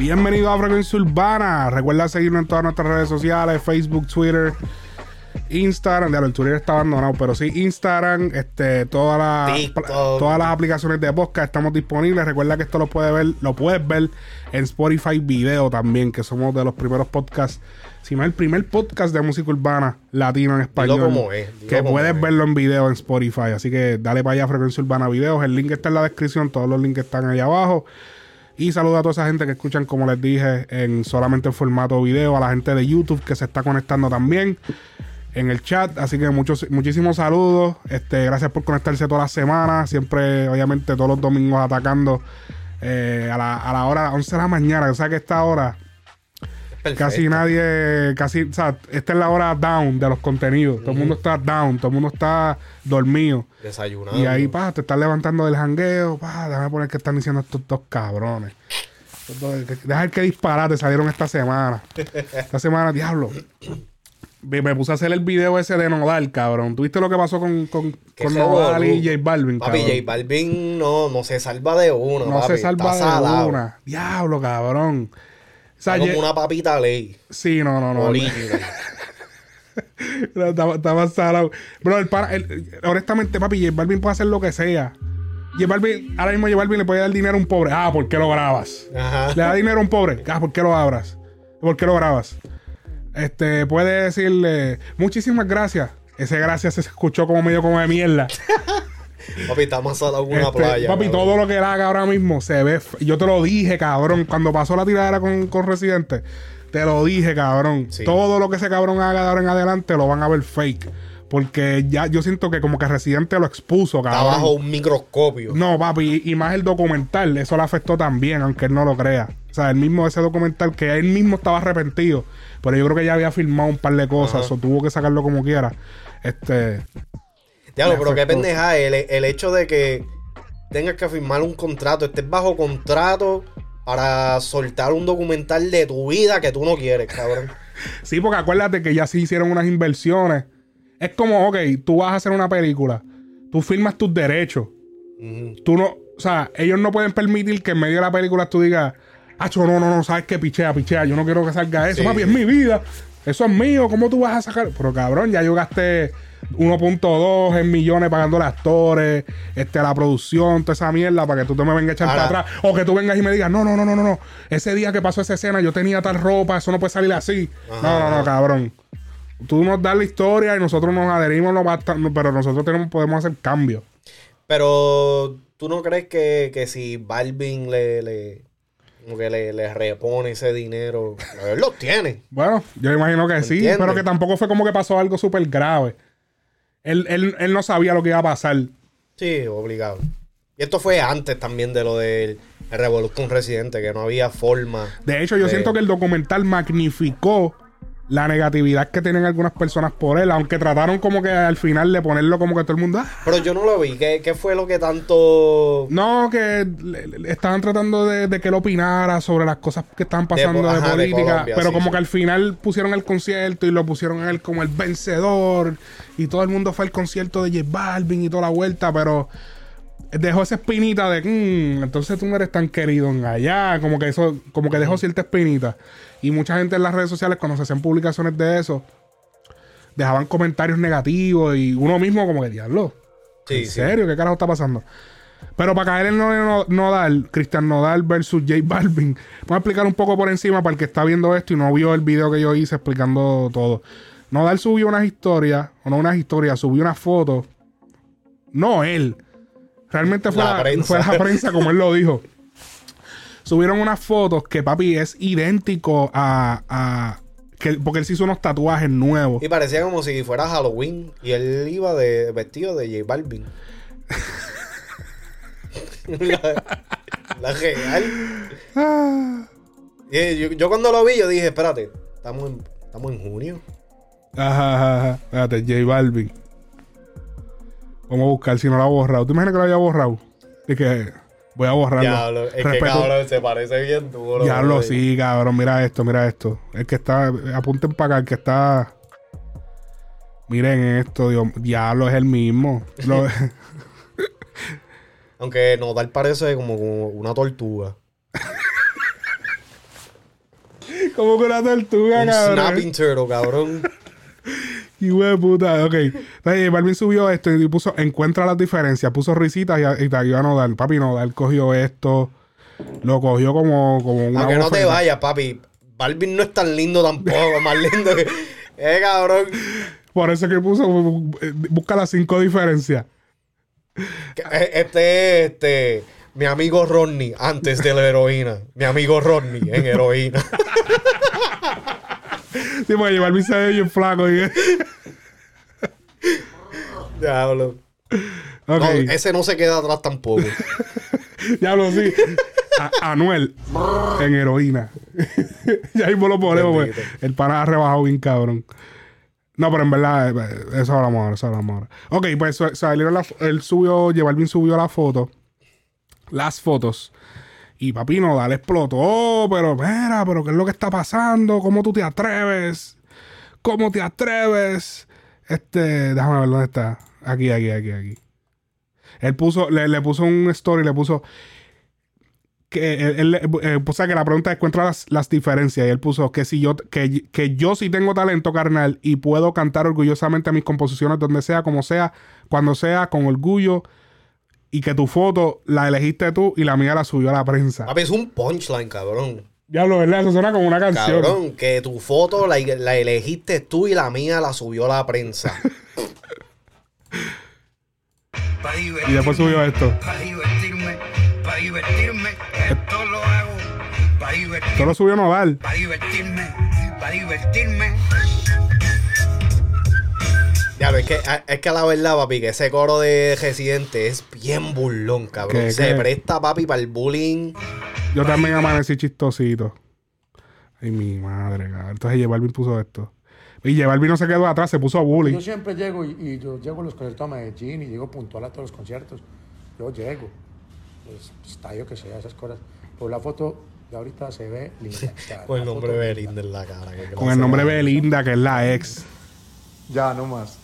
Bienvenido a Frecuencia Urbana. Recuerda seguirnos en todas nuestras redes sociales: Facebook, Twitter, Instagram. Claro, el Twitter está abandonado, pero sí, Instagram, este, todas las todas las aplicaciones de podcast estamos disponibles. Recuerda que esto lo puedes ver, lo puedes ver en Spotify Video también, que somos de los primeros podcasts, si no el primer podcast de música urbana latino en español. como es, que puedes es. verlo en video en Spotify. Así que dale para allá Frecuencia Urbana Videos. El link está en la descripción, todos los links están ahí abajo. Y saludo a toda esa gente que escuchan, como les dije, en solamente en formato video, a la gente de YouTube que se está conectando también en el chat. Así que muchos, muchísimos saludos. Este, gracias por conectarse todas las semanas. Siempre, obviamente, todos los domingos atacando eh, a, la, a la hora 11 de la mañana. O sea que esta hora Perfecto. casi nadie, casi, o sea, esta es la hora down de los contenidos. Todo el mundo está down, todo el mundo está dormido. Desayunando. Y ahí, pa, te estás levantando del jangueo, pa, déjame poner que están diciendo estos dos cabrones. Estos dos- que- Deja ver qué disparate salieron esta semana. Esta semana, diablo. Me, me puse a hacer el video ese de Nodal, cabrón. ¿Tuviste lo que pasó con, con, Que Nodal y. J Balvin, Papi, cabrón? J Balvin no, no se salva de uno. no papi. se salva Está de salado. una. Diablo, cabrón. O sea, Está como una papita ley. Sí, no, no. No, Estaba, estaba salado. Bro, el para- el- honestamente, papi, J Balvin puede hacer lo que sea. J Balvin, ahora mismo J Balvin le puede dar dinero a un pobre. Ah, ¿por qué lo grabas? Ajá. Le da dinero a un pobre. Ah, ¿por qué lo abras? ¿Por qué lo grabas? Este, puede decirle muchísimas gracias. Ese gracias se escuchó como medio como de mierda. Papi, estamos salados en una Este, playa. papi, cabrón. todo lo que él haga ahora mismo se ve. Yo te lo dije, cabrón. Cuando pasó la tiradera con, con Residente, te lo dije, cabrón. Sí. Todo lo que ese cabrón haga de ahora en adelante lo van a ver fake. Porque ya yo siento que como que Residente lo expuso, Está cabrón. bajo un microscopio. No, papi, y, más el documental, eso le afectó también, aunque él no lo crea. O sea, el mismo ese documental que él mismo estaba arrepentido, pero yo creo que ya había filmado un par de cosas, Ajá. o tuvo que sacarlo como quiera. Este, Diablo, pero qué pendeja el, el hecho de que tengas que firmar un contrato, estés bajo contrato para soltar un documental de tu vida que tú no quieres, cabrón. sí, porque acuérdate que ya se hicieron unas inversiones. Es como, ok, tú vas a hacer una película, tú firmas tus derechos, tú no, o sea, ellos no pueden permitir que en medio de la película tú digas, Acho, no, no, no, sabes que pichea, pichea, yo no quiero que salga eso, Sí. papi, es mi vida, eso es mío, ¿cómo tú vas a sacar? Pero cabrón, ya yo gasté 1.2 en millones pagando los actores, este, la producción, toda esa mierda, para que tú te me vengas a echar Ahora- para atrás, o que tú vengas y me digas, no, no, no, no, no, no, ese día que pasó esa escena yo tenía tal ropa, eso no puede salir así. Ajá. No, no, no, cabrón. Tú nos das la historia y nosotros nos adherimos, lo basta- pero nosotros tenemos, podemos hacer cambios. Pero tú no crees que, que si Balvin le, le, como que le, le repone ese dinero, él lo tiene. Bueno, yo imagino que sí, ¿Entiendes? pero que tampoco fue como que pasó algo súper grave. Él, él, él no sabía lo que iba a pasar. Sí, obligado. Y esto fue antes también de lo del el Revolución Residente, que no había forma. De hecho, yo siento que el documental magnificó la negatividad que tienen algunas personas por él, aunque trataron como que al final de ponerlo como que todo el mundo... "Ah". Pero yo no lo vi. ¿Qué, qué fue lo que tanto... No, que le- le- estaban tratando de, de que él opinara sobre las cosas que estaban pasando de, ajá, de política, Colombia, pero sí, como sí. que al final pusieron el concierto y lo pusieron a él como el vencedor y todo el mundo fue al concierto de J Balvin y toda la vuelta, pero dejó esa espinita de "Mm, entonces tú no eres tan querido en allá, como que eso, como que dejó cierta espinita. Y mucha gente en las redes sociales cuando se hacían publicaciones de eso, dejaban comentarios negativos y uno mismo como que diablo. Sí, ¿En sí. serio? ¿Qué carajo está pasando? Pero para caer en no, no- Nodal, Cristian Nodal versus J Balvin, voy a explicar un poco por encima para el que está viendo esto y no vio el video que yo hice explicando todo. Nodal subió unas historias, o no unas historias, subió una foto. No él. Realmente fue La la, prensa. fue la prensa, como él lo dijo. Subieron unas fotos que papi es idéntico a. a- que, porque él se hizo unos tatuajes nuevos. Y parecía como si fuera Halloween. Y él iba de vestido de J Balvin. la, la real. Ah. Y yo, yo cuando lo vi, yo dije, espérate, estamos en, estamos en junio. Ajá, ajá, ajá. Espérate, J Balvin. Vamos a buscar si no lo ha borrado. ¿Tú imaginas que lo había borrado? Y que voy a borrarlo. Diablo, es que cabrón, se parece bien duro. Diablo, bro. sí, cabrón. Mira esto, mira esto. El que está. Apunten para acá, el que está. Miren esto, Dios. Diablo, es el mismo. Lo- Aunque Nodal parece como, como una tortuga. Como que una tortuga, Un cabrón. snapping turtle, cabrón. Y de puta, ok. Entonces, Balvin subió esto y puso, encuentra las diferencias, puso risitas y, y tagueó a Nodal. Papi, Nodal cogió esto, lo cogió como, como una Aunque no te vayas, papi. Balvin no es tan lindo tampoco, más lindo que. Eh, cabrón. Por eso que puso, eh, busca las cinco diferencias. Que, eh, Este es este. Mi amigo Rodney, antes de la heroína. Mi amigo Rodney en heroína. Sí, porque Balvin se ve bien flaco. Y... Diablo. Ok, No, ese no se queda atrás tampoco. diablo, sí. A- Anuel en heroína. ya mismo lo ponemos, pues. El pana ha rebajado bien cabrón. No, pero en verdad, eh, eso hablamos ahora, eso hablamos ahora. Ok, pues salieron la, él subió, J Balvin subió la foto, las fotos. Y papi Nodal explotó, pero mira, pero ¿qué es lo que está pasando? ¿Cómo tú te atreves? ¿Cómo te atreves? Este, déjame ver dónde está. Aquí, aquí, aquí, aquí. Él puso, le, puso un story, le puso que él, él, eh, que la pregunta es encuentra las, las diferencias y él puso que si yo que, que yo sí tengo talento carnal y puedo cantar orgullosamente mis composiciones donde sea como sea cuando sea con orgullo y que tu foto la elegiste tú y la mía la subió a la prensa Papi, es un punchline, cabrón. diablo verdad eso suena como una canción Cabrón, que tu foto la, la elegiste tú y la mía la subió la prensa. y después subió esto Para divertirme, para divertirme, esto lo hago. Para divertirme, esto lo subió Nodal para divertirme, para divertirme. Ya, es que, es que a la verdad, papi, que ese coro de Residente es bien burlón, cabrón. ¿Qué, Se qué? presta, papi, para el bullying. yo también amanecí chistosito ay mi madre cabrón. entonces J Balvin puso esto y J Balvin no se quedó atrás se puso bullying Yo siempre llego y, y yo llego a los conciertos a Medellín y llego puntual a todos los conciertos. Yo llego. Pues, estadio que sea, esas cosas. Pero la foto de ahorita se ve linda. Con el nombre de. Belinda en la cara. que con el nombre de Belinda que es la ex Ya, no más.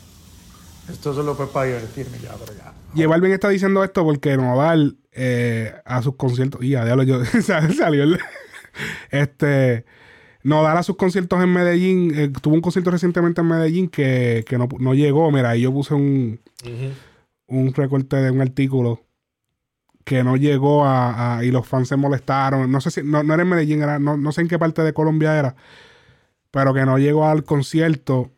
Esto solo fue para divertirme ya, pero ya. Y Balvin está diciendo esto porque Nodal eh, a sus conciertos. Y a diablo, yo sal- salió el. Este. Nodal a sus conciertos en Medellín. eh, tuvo un concierto recientemente en Medellín que, que no, no llegó. Mira, ahí yo puse un, un recorte de un artículo que no llegó a, a- y los fans se molestaron. No sé si. No, no era en Medellín, era, no, no sé en qué parte de Colombia era. Pero que no llegó al concierto.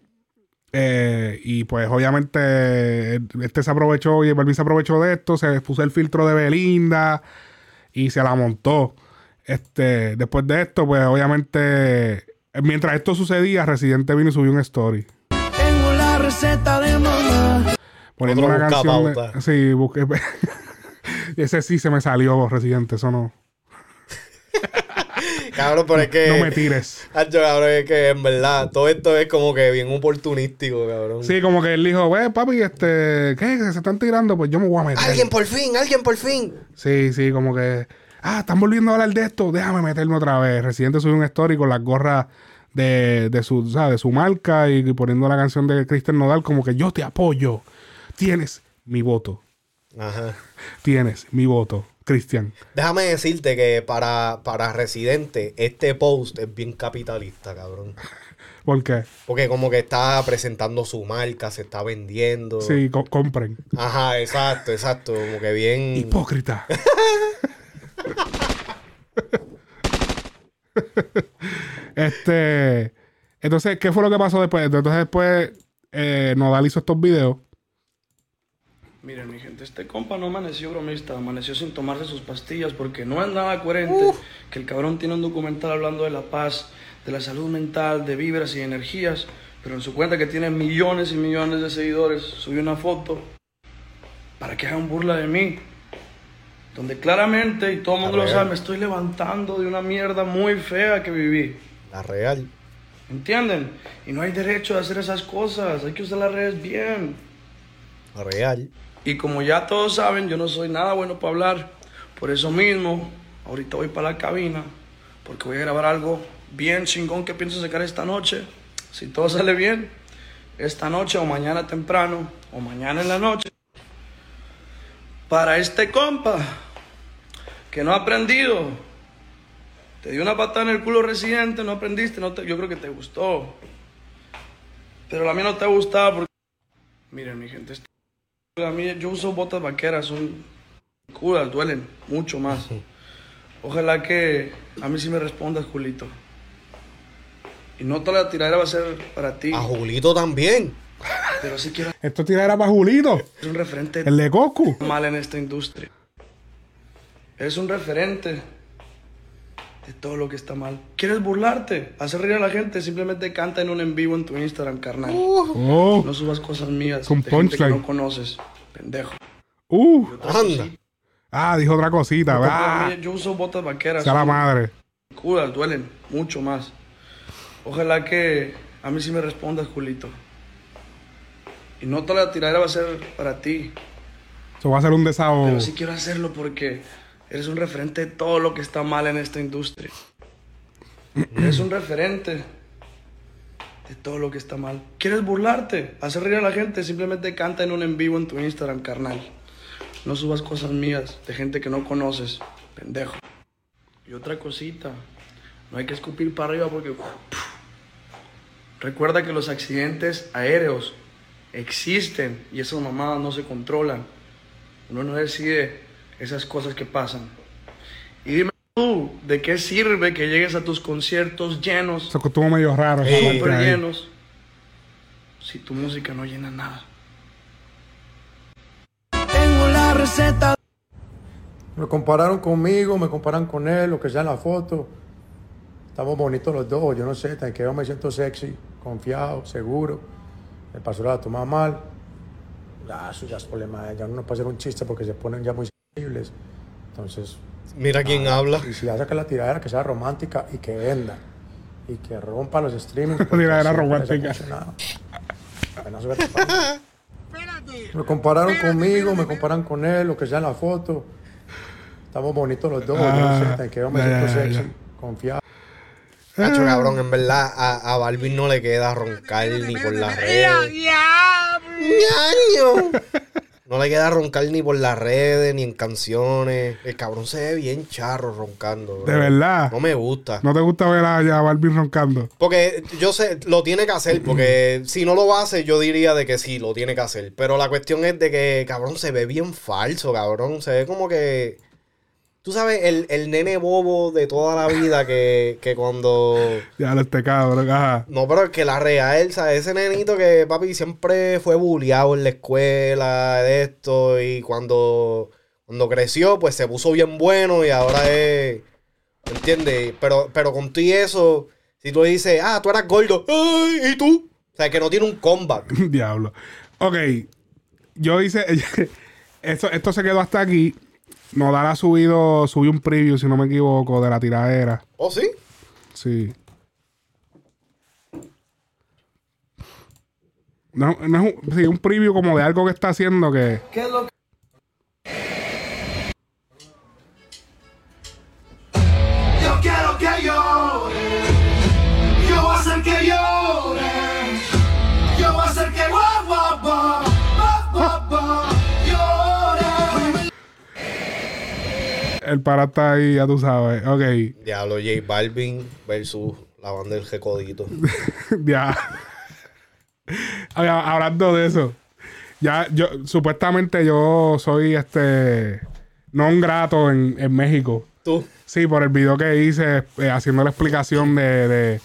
Eh, y pues obviamente este se aprovechó y Balvin se aprovechó de esto, se puso el filtro de Belinda y se la montó. Este, después de esto, pues obviamente, mientras esto sucedía, Residente vino y subió un story. Tengo la receta de mamá. Poniendo Otro una canción. de- sí, busqué. Ese sí se me salió, Residente, eso no. Cabrón, pero es que. No me tires. Hacho, cabrón, es que en verdad todo esto es como que bien oportunístico, cabrón. Sí, como que él dijo, wey, papi, este, ¿qué? Se están tirando, pues yo me voy a meter. Alguien por fin, alguien por fin. Sí, sí, como que. Ah, están volviendo a hablar de esto. Déjame meterme otra vez. Residente subió un story con las gorras de, de su, o sea, de su marca y, poniendo la canción de Cristian Nodal como que yo te apoyo. Tienes mi voto. Ajá. Tienes mi voto, Cristian. Déjame decirte que para, para Residente, este post es bien capitalista, cabrón. ¿Por qué? Porque como que está presentando su marca, se está vendiendo. Sí, co- compren. Ajá, exacto, exacto. Como que bien. Hipócrita. este. Entonces, ¿qué fue lo que pasó después? Entonces, después, eh, Nodal hizo estos videos. Miren, mi gente, este compa no amaneció bromista, amaneció sin tomarse sus pastillas porque no es nada coherente que el cabrón tiene un documental hablando de la paz, de la salud mental, de vibras y energías, pero en su cuenta que tiene millones y millones de seguidores, subió una foto para que hagan burla de mí, donde claramente, y todo el mundo lo real. sabe, me estoy levantando de una mierda muy fea que viví. La real. ¿Entienden? Y no hay derecho a hacer esas cosas, hay que usar las redes bien. La real. Y como ya todos saben, yo no soy nada bueno para hablar. Por eso mismo, ahorita voy para la cabina, porque voy a grabar algo bien chingón que pienso sacar esta noche. Si todo sale bien, esta noche o mañana temprano, o mañana en la noche. Para este compa, que no ha aprendido Te di una patada en el culo residente, no aprendiste, no te- yo creo que te gustó. Pero la mía no te ha gustado porque... Miren, mi gente, este- a mí, yo uso botas vaqueras, son curas, duelen mucho más. Ojalá que a mí sí me respondas, Julito. Y no toda la tiradera va a ser para ti, A Julito también. pero sí quiero Esto tiradera para Julito, ser un referente el de Goku. mal en esta industria. Eres un referente de todo lo que está mal. ¿Quieres burlarte? Hacer reír a la gente. Simplemente canta en un en vivo en tu Instagram, carnal. Oh, No subas cosas mías Con de gente que no conoces. Pendejo. uh. Anda. Ah, dijo otra cosita. Ah, yo uso botas vaqueras. sea la madre. curas, duelen mucho más. Ojalá que a mí sí me respondas, Julito. Y no toda la tiradera va a ser para ti. Eso va a ser un desahogo. Pero sí quiero hacerlo porque eres un referente de todo lo que está mal en esta industria. Eres un referente de todo lo que está mal. ¿Quieres burlarte? Hacer reír a la gente. Simplemente canta en un en vivo en tu Instagram, carnal. No subas cosas mías de gente que no conoces, pendejo. Y otra cosita. No hay que escupir para arriba porque... Recuerda que los accidentes aéreos existen y esas mamadas no se controlan. Uno no decide esas cosas que pasan. Y dime tú, ¿de qué sirve que llegues a tus conciertos llenos, Eso estuvo medio raro. súper llenos, si tu música no llena nada? Tengo la receta Me compararon conmigo, me comparan con él, lo que sea en la foto. Estamos bonitos los dos, yo no sé, tan que yo me siento sexy, confiado, seguro. El pastor la toma mal. Ya, eso ya es problema. Uno no puede hacer un chiste porque se ponen ya muy Entonces, Mira quién habla. y si hace que la tiradera que sea romántica y que venda. Y que rompa los streamings. porque Tiradera les ha romántica. Buena suerte. Me compararon conmigo, me comparan con él, lo que sea en la foto. Estamos bonitos los dos, yo no sé, Ah, que yo me siento ya, sexy, ya. confiado. Cacho, cabrón, en verdad, a, a Balvin no le queda roncar ni por las redes. ¡Ñaño! No le queda roncar ni por las redes, ni en canciones. El cabrón se ve bien charro roncando. bro. De verdad. No me gusta. ¿No te gusta ver a, a Balvin roncando? Porque yo sé, lo tiene que hacer, porque si no lo hace, yo diría de que sí, lo tiene que hacer. Pero la cuestión es de que, cabrón, se ve bien falso, cabrón. Se ve como que. Tú sabes, el, el nene bobo de toda la vida que, que cuando. Ya lo este cabrón. Ajá. No, pero es que la real, ¿sabes? Ese nenito que, papi, siempre fue bulleado en la escuela, de esto, y cuando, cuando creció, pues se puso bien bueno y ahora es. ¿Entiendes? Pero, pero con y eso, si tú le dices, ah, tú eras gordo, ¡ay! ¿Y tú? O sea, que no tiene un comeback. Diablo. Ok. Yo hice. Esto, esto se quedó hasta aquí. Nodal ha subido. Subió un preview, si no me equivoco, de la tiradera. ¿Oh, sí? Sí. No, no es un, sí, un preview como de algo que está haciendo que. ¿Qué es lo que... Yo quiero que llore. Yo voy a hacer que llore. El para está ahí, ya tú sabes. Ok. Diablo, J Balvin versus la banda del Recodito. ya. Hablando de eso. Ya, yo, supuestamente yo soy este. No un grato en, en México. Tú. Sí, por el video que hice eh, haciendo la explicación de, de,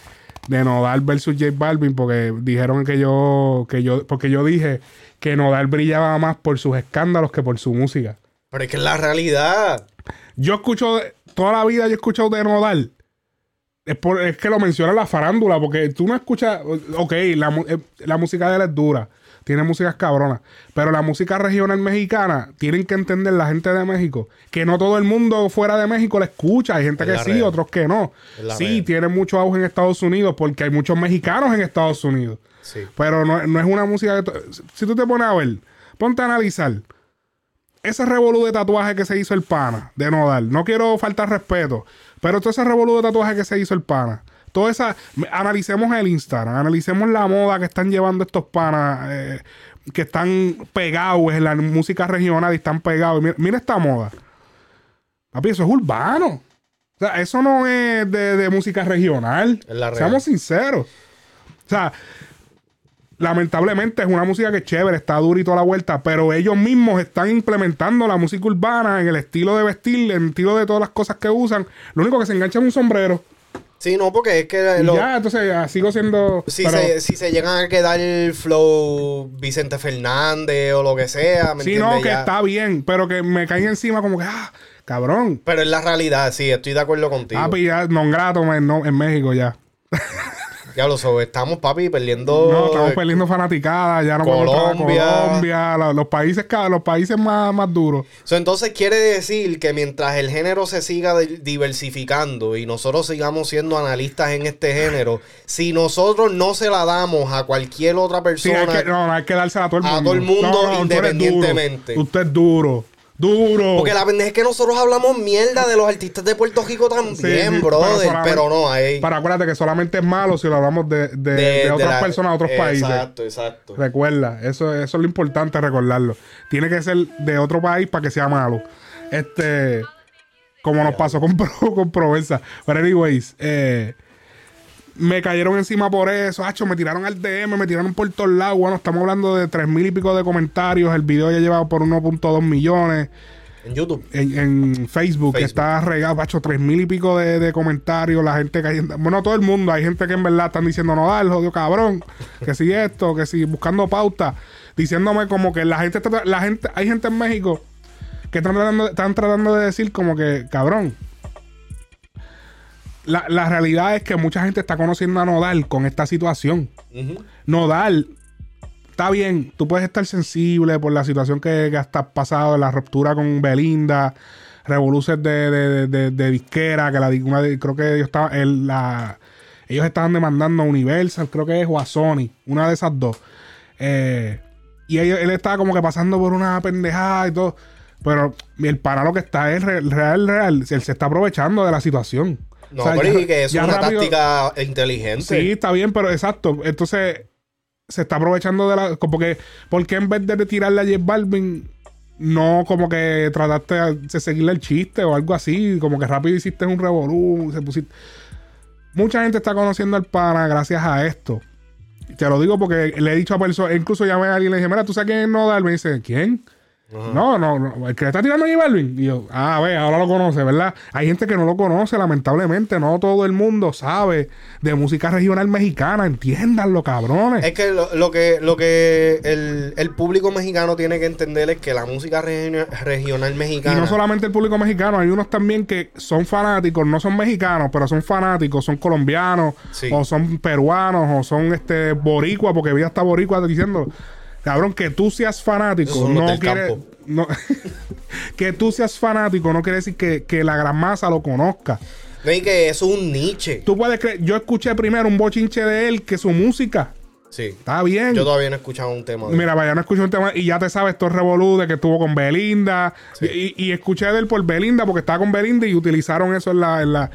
de Nodal versus J Balvin, porque dijeron que yo, que yo, porque yo dije que Nodal brillaba más por sus escándalos que por su música. Pero es que es la realidad. Yo escucho, toda la vida yo he escuchado de Nodal. Es, por- es que lo menciona la farándula, porque tú no escuchas, ok, la, eh, la música de él es dura, tiene músicas cabronas, pero la música regional mexicana, tienen que entender la gente de México, que no todo el mundo fuera de México la escucha, hay gente Es que sí, otros que no. Sí, tiene mucho auge en Estados Unidos, porque hay muchos mexicanos en Estados Unidos. Sí. Pero no, no es una música que... Si tú te pones a ver, ponte a analizar. Ese revolú de tatuaje que se hizo el pana de Nodal. No quiero faltar respeto. Pero todo ese revolú de tatuaje que se hizo el pana. Toda esa... Analicemos el Instagram. Analicemos la moda que están llevando estos panas. eh, que están pegados en la música regional y están pegados. Mira, mira esta moda. Papi, eso es urbano. O sea, eso no es de, de música regional. Seamos sinceros. O sea, lamentablemente es una música que es chévere, está dura y toda la vuelta, pero ellos mismos están implementando la música urbana en el estilo de vestir, en el estilo de todas las cosas que usan. Lo único que se engancha es un sombrero. Sí, no, porque es que lo- ya, entonces ah, sigo siendo. si, pero- se, si se llegan a quedar el flow Vicente Fernández o lo que sea, ¿me sí, no, que Ya. está bien, pero que me caen encima como que, ah, cabrón. Pero es la realidad, sí, estoy de acuerdo contigo. Papi, ya, non grato no- en México ya. Ya lo sabes, estamos, papi, perdiendo. No, estamos perdiendo fanaticadas, ya no podemos entrar a Colombia. Colombia, la- los países, los países más, más duros. So, entonces quiere decir que mientras el género se siga di- diversificando y nosotros sigamos siendo analistas en este género, si nosotros no se la damos a cualquier otra Sí, persona, hay que, no, hay que dársela a todo el A mundo. todo el mundo independientemente. Usted es duro. Duro. Porque la pendeja es que nosotros hablamos mierda de los artistas de Puerto Rico también, Sí, sí, brother, pero no, ahí Pero acuérdate que solamente es malo si lo hablamos de, de, de- de de otras la- personas de otros países. Exacto, exacto. Recuerda, eso, eso es lo importante recordarlo. Tiene que ser de otro país para que sea malo. Este, como nos pasó con, con Provenza. Pero anyways, eh, me cayeron encima por eso. Hacho, me tiraron al DM, me tiraron por todos lados. Bueno, estamos hablando de tres mil y pico de comentarios. El video ya lleva por 1.2 millones. En YouTube. En, en Facebook, Facebook. está regado, pacho, tres mil y pico de, de comentarios, la gente cayendo. Bueno, todo el mundo, hay gente que en verdad están diciendo, no, dale, jodido cabrón, que si esto, que si buscando pauta, diciéndome como que la gente está, la gente, hay gente en México que están tratando, están tratando de decir como que, cabrón. La, la realidad es que mucha gente está conociendo a Nodal con esta situación. Nodal, está bien, tú puedes estar sensible por la situación que, que has pasado, la ruptura con Belinda, revoluciones de, de, de, de- disquera, que la, una creo que ellos estaban, el- la- ellos estaban demandando a Universal, creo que es o a Sony, una de esas dos. Eh, y ellos- él estaba como que pasando por una pendejada y todo. Pero el para lo que está es re- real, real. Él se está aprovechando de la situación. No, O sea, pero ya- y que es una rápido- táctica inteligente. Sí, está bien, pero exacto. Entonces, se está aprovechando de la. Como que, ¿por qué en vez de tirarle a J Balvin, no como que trataste de seguirle el chiste o algo así? Como que rápido hiciste un revolú, se pusiste. Mucha gente está conociendo al pana gracias a esto. Te lo digo porque le he dicho a personas, incluso llamé a alguien y le dije, mira, ¿tú sabes quién es Nodal? Me dice, ¿quién? No, no, no, el que le está tirando a J Balvin. Y yo, ah, ve, ahora lo conoce, ¿verdad? Hay gente que no lo conoce, lamentablemente. No todo el mundo sabe de música regional mexicana. Entiéndanlo, cabrones. Es que lo, lo que, lo que el, el público mexicano tiene que entender es que la música regio- regional Y mexicana. no solamente el público mexicano, hay unos también que son fanáticos, no son mexicanos, pero son fanáticos, son colombianos, Sí. o son peruanos, o son este boricua, porque vi hasta boricua diciendo, cabrón, que tú seas fanático, no quiere, campo. no, que tú seas fanático no quiere decir que, que la gran masa lo conozca. No, y que eso es un niche. Tú puedes creer, yo escuché primero un bochinche de él que su música. Sí. Está bien. Yo todavía no he escuchado un tema de Mira, vaya, no escuché un tema y ya te sabes todo revolú de que estuvo con Belinda. Y, y escuché de él por Belinda porque estaba con Belinda y utilizaron eso en la. en la-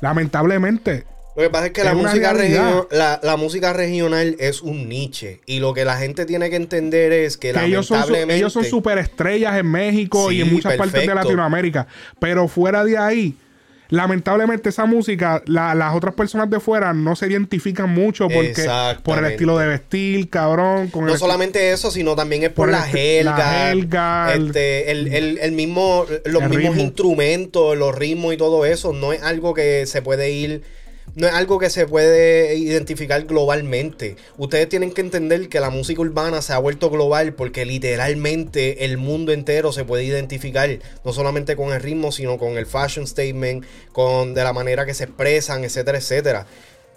lamentablemente. Lo que pasa es que Es la música, realidad. regio- la, la música regional es un niche. Y lo que la gente tiene que entender es que, Que ellos son, su- lamentablemente. ellos son superestrellas en México y en muchas partes de. Latinoamérica. Pero fuera de ahí, lamentablemente esa música, la- las otras personas de fuera no se identifican mucho porque por el estilo de vestir, cabrón. Con No solamente eso, sino también es por, Por la jerga. la jerga, este, el, el- el mismo, los mismos ritmo. instrumentos, los ritmos y todo eso. No es algo que se puede ir. No es algo que se puede identificar globalmente. Ustedes tienen que entender que la música urbana se ha vuelto global porque literalmente el mundo entero se puede identificar, no solamente con el ritmo, sino con el fashion statement, con de la manera que se expresan, etcétera, etcétera.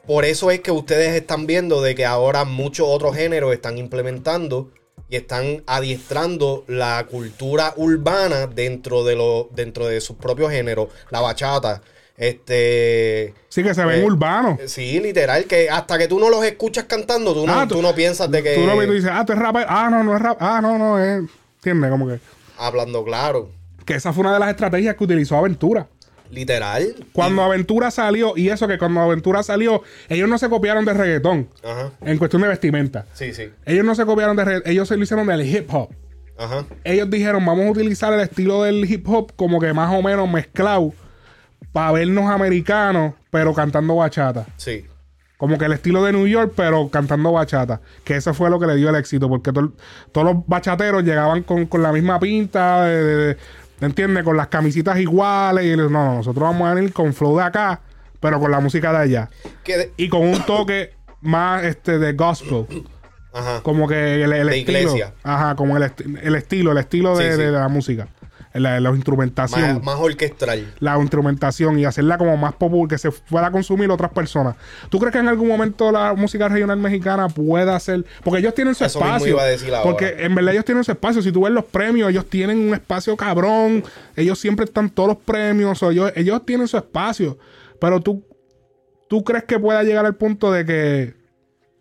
Por eso es que ustedes están viendo de que ahora muchos otros géneros están implementando y están adiestrando la cultura urbana dentro de lo, dentro de sus propios géneros. La bachata, este Sí, que se ven eh, urbanos. sí, literal, que hasta que tú no los escuchas cantando, tú no, Ah, tú no piensas de que Tú lo ves y tú dices, ah, tú es rapper. Ah, no, no es rap. Ah, no, no es. ¿Entiendes? Como que. hablando claro. Que esa fue una de las estrategias que utilizó Aventura. Literal. Cuando Aventura salió, y eso que cuando Aventura salió, ellos no se copiaron de reggaetón Ajá. en cuestión de vestimenta. Sí, sí. Ellos no se copiaron de reggaetón, ellos se lo hicieron del hip hop. Ajá. Ellos dijeron, vamos a utilizar el estilo del hip hop como que más o menos mezclado para vernos americanos, pero cantando bachata. Sí. Como que el estilo de New York, pero cantando bachata. Que eso fue lo que le dio el éxito. Porque to- todos los bachateros llegaban con, con la misma pinta, de, de- de- ¿entiendes? Con las camisitas iguales. Y no, no, nosotros vamos a venir con flow de acá, pero con la música de allá. Y con un toque más este de gospel. Ajá. Como que el, el De estilo. iglesia. Ajá, como el, esti- el estilo, el estilo de, sí. de la música. La, la instrumentación. Más, más orquestral. la instrumentación y hacerla como más popular, que se pueda consumir otras personas. ¿Tú crees que en algún momento la música regional mexicana pueda ser? Porque ellos tienen su Eso espacio. iba a decir porque en verdad ellos tienen su espacio. Si tú ves los premios, ellos tienen un espacio cabrón. Ellos siempre están todos los premios. o ellos, ellos tienen su espacio. Pero tú, tú crees que pueda llegar al punto de que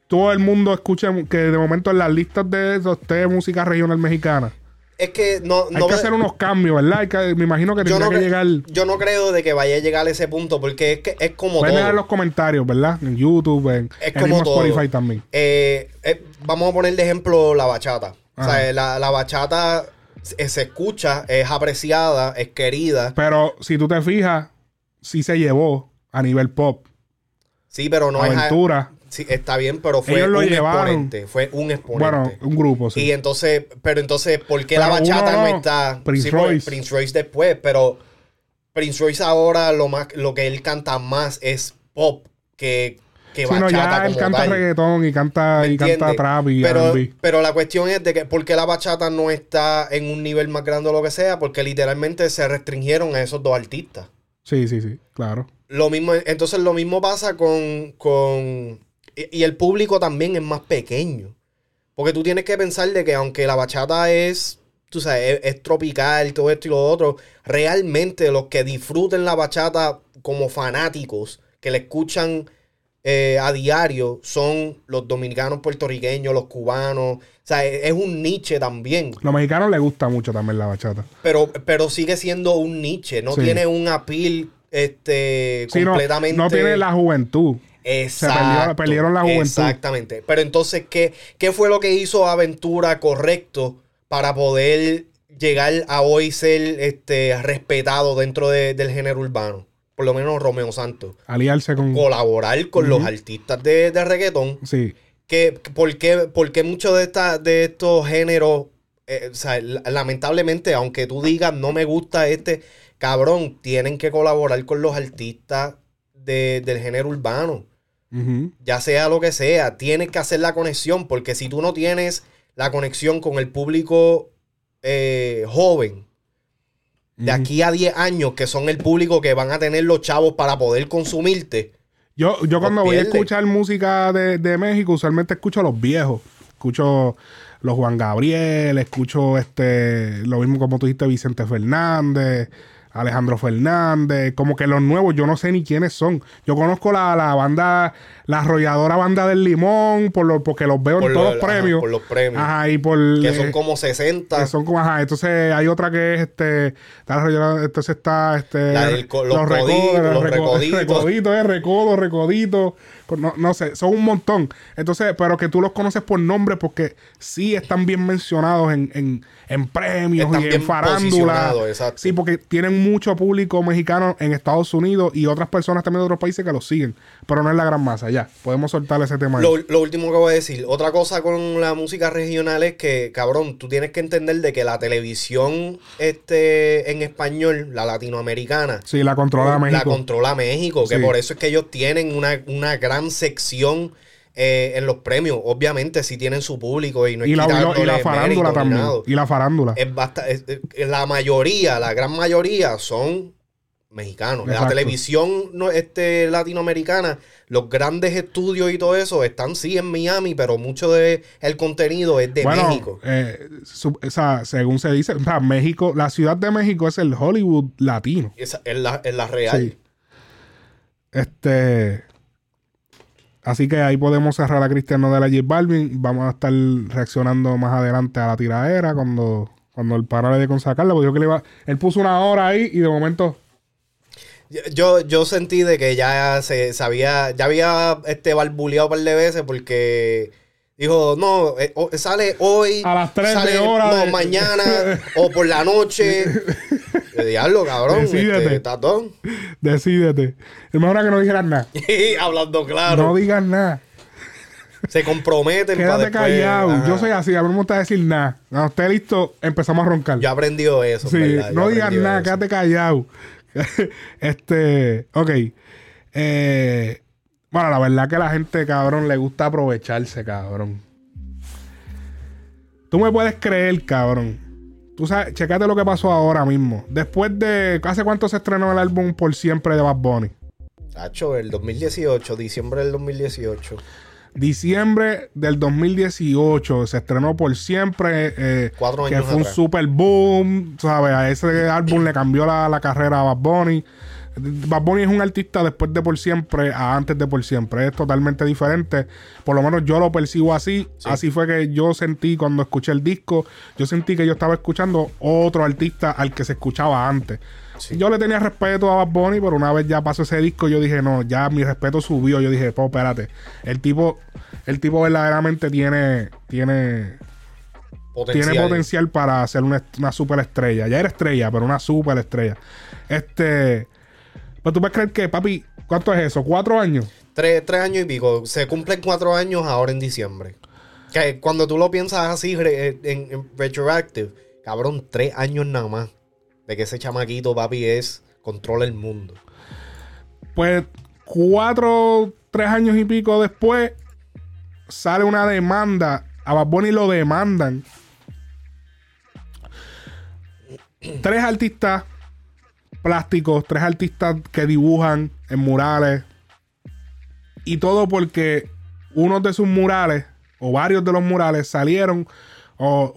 todo el mundo escuche que de momento en las listas de eso esté música regional mexicana. Es que no, Hay que hacer unos cambios, ¿verdad? Hay que- me imagino que tendría no, que llegar. yo no creo de que vaya a llegar a ese punto porque es que es como Pueden todo. en los comentarios, ¿verdad? En YouTube, en, Es en como todo. Spotify también. Eh, eh, vamos a poner de ejemplo la bachata. O sea, la, la bachata se, se escucha, es apreciada, es querida. Pero si tú te fijas, sí se llevó a nivel pop. Sí, pero no Aventura. es... Sí, está bien, pero fue Ellos lo un llevaron. exponente. Fue un exponente. Bueno, un grupo, sí. Y entonces, pero entonces, ¿por qué Pero la bachata no, no. está? Prince Sí, Royce. Prince Royce después, pero Prince Royce ahora lo más, lo que él canta más es pop que, que Sí, no, bachata ya él como canta tal. reggaetón y canta, trap y pero, R&B. pero la cuestión es de que por qué la bachata no está en un nivel más grande o lo que sea, porque literalmente se restringieron a esos dos artistas. Sí, sí, sí, claro. Lo mismo, entonces lo mismo pasa con, con y, el público también es más pequeño. Porque tú tienes que pensar de que aunque la bachata es, tú sabes, es, es tropical, todo esto y lo otro, realmente los que disfruten la bachata como fanáticos, que la escuchan eh, a diario, son los dominicanos, puertorriqueños, los cubanos. O sea, es, es un niche también. Los mexicanos les gusta mucho también la bachata. Pero, pero sigue siendo un niche, no Sí. tiene un appeal este, Sí, no, completamente. no tiene la juventud. Exacto. perdió- perdieron la juventud. Exactamente. Pero entonces, ¿qué, ¿qué fue lo que hizo Aventura correcto para poder llegar a hoy ser este, respetado dentro de- del género urbano? Por lo menos Romeo Santos. Aliarse con. Colaborar con los artistas de, de reggaetón. Sí. Que, ¿por, qué, por qué muchos de, esta- de estos géneros, eh, o sea, la- lamentablemente, aunque tú digas no me gusta este, cabrón, tienen que colaborar con los artistas de- del género urbano? Ya sea lo que sea, tienes que hacer la conexión, porque si tú no tienes la conexión con el público eh, joven, de aquí a 10 años, que son el público que van a tener los chavos para poder consumirte, Yo, yo cuando voy a escuchar música de, de México, usualmente escucho a los viejos. Escucho los Juan Gabriel, escucho este lo mismo como tú dijiste, Vicente Fernández, Alejandro Fernández, como que los nuevos, yo no sé ni quiénes son. Yo conozco la, la banda, la arrolladora banda del limón, por lo, porque los veo Por en todos lo- los ajá, premios. por los premios. Ajá, y por que son como 60. que son como, ajá, entonces hay otra que es este, entonces está este, La del los recodos, coditos, los reco- recoditos. recoditos, eh, recodo, recodito, con- no, no sé, son un montón. Entonces, pero que tú los conoces por nombre porque sí están bien mencionados en, en, en premios Están y en farándula. exacto. Sí, porque tienen mucho público mexicano en Estados Unidos y otras personas también de otros países que los siguen, pero no es la gran masa, ya, podemos soltar ese tema. Lo, lo último que voy a decir, otra cosa con la música regional es que, cabrón, tú tienes que entender de que la televisión este, en español, la latinoamericana, sí, la controla la México. controla México, que Sí. por eso es que ellos tienen una, una gran sección eh, en los premios. Obviamente, si tienen su público y no es y, la, y la farándula también. Y la farándula. Es basta- es- es- la mayoría, la gran mayoría son mexicanos. La televisión no, este, latinoamericana, los grandes estudios y todo eso están sí en Miami, pero mucho de el contenido es de bueno, México. eh, su- o sea, según se dice, o sea, México, la ciudad de México es el Hollywood latino. Es la, es la real. Sí. Este. Así que ahí podemos cerrar a Cristiano de la J Balvin. Vamos a estar reaccionando más adelante a la tiradera cuando, cuando el pana le dé con sacarla. Porque yo que le iba, él puso una hora ahí y de momento. Yo, yo sentí de que ya se sabía, ya había este barbuleado un par de veces porque dijo, no, eh, sale hoy, A las tres de sale, hora no, de- mañana o por la noche. Diablo, cabrón. Decídete. Este, tatón. Decídete. Es mejor que no dijeras nada. Hablando claro. No digas nada. Se comprometen para Quédate después. callado. Ajá. Yo soy así, a mí no me gusta decir nada. Cuando esté listo, empezamos a roncar. Yo he aprendido eso. No digas nada, eso. quédate callado. este, ok. Eh, bueno, la verdad que la gente, cabrón, le gusta aprovecharse, cabrón. Tú me puedes creer, cabrón. Tú sabes, checate lo que pasó ahora mismo. Después de. ¿Hace cuánto se estrenó el álbum Por Siempre de Bad Bunny? Tacho, el 2018, diciembre del 2018. Diciembre del 2018 se estrenó por siempre. eh, Cuatro que fue un super boom. ¿sabes? A ese álbum le cambió la, la carrera a Bad Bunny. Bad Bunny es un artista después de por siempre a antes de por siempre. Es totalmente diferente. Por lo menos yo lo percibo así. Así fue que yo sentí cuando escuché el disco. Yo sentí que yo estaba escuchando otro artista al que se escuchaba antes. Yo le tenía respeto a Bad Bunny, pero una vez ya pasó ese disco, yo dije, no, ya mi respeto subió. Yo dije, pues espérate. El tipo, el tipo verdaderamente tiene, tiene, Potencial. tiene potencial para ser una, una super estrella. Ya era estrella, pero una super estrella. Este. Pues tú puedes creer que, papi, ¿cuánto es eso? ¿Cuatro años? Tres, tres años y pico. Se cumplen cuatro años ahora en diciembre. Que cuando tú lo piensas así re- en, en retroactive, cabrón, tres años nada más. De que ese chamaquito, papi, es controla el mundo. Pues cuatro, tres años y pico después, sale una demanda. A Bad Bunny lo demandan. Tres artistas plásticos, tres artistas que dibujan en murales. Y todo porque uno de sus murales, o varios de los murales, salieron o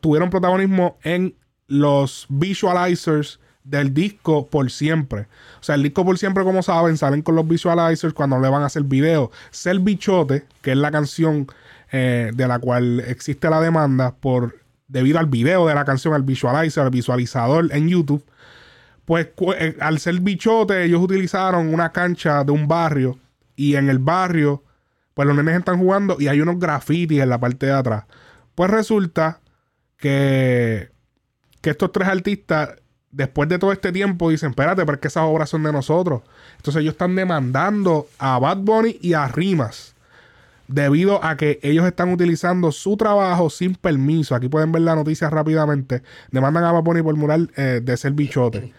tuvieron protagonismo en los visualizers del disco por siempre. O sea, el disco por siempre, como saben, salen con los visualizers cuando le van a hacer video. Ser Bichote, que es la canción eh, de la cual existe la demanda por debido al video de la canción, al visualizer, al visualizador en YouTube. Pues eh, al ser bichote, ellos utilizaron una cancha de un barrio. Y en el barrio, pues los nenes están jugando y hay unos grafitis en la parte de atrás. Pues resulta que, que estos tres artistas, después de todo este tiempo, dicen: Espérate, pero es que esas obras son de nosotros. Entonces ellos están demandando a Bad Bunny y a Rimas. Debido a que ellos están utilizando su trabajo sin permiso. Aquí pueden ver la noticia rápidamente. Demandan a Bad Bunny por mural eh, de ser bichote.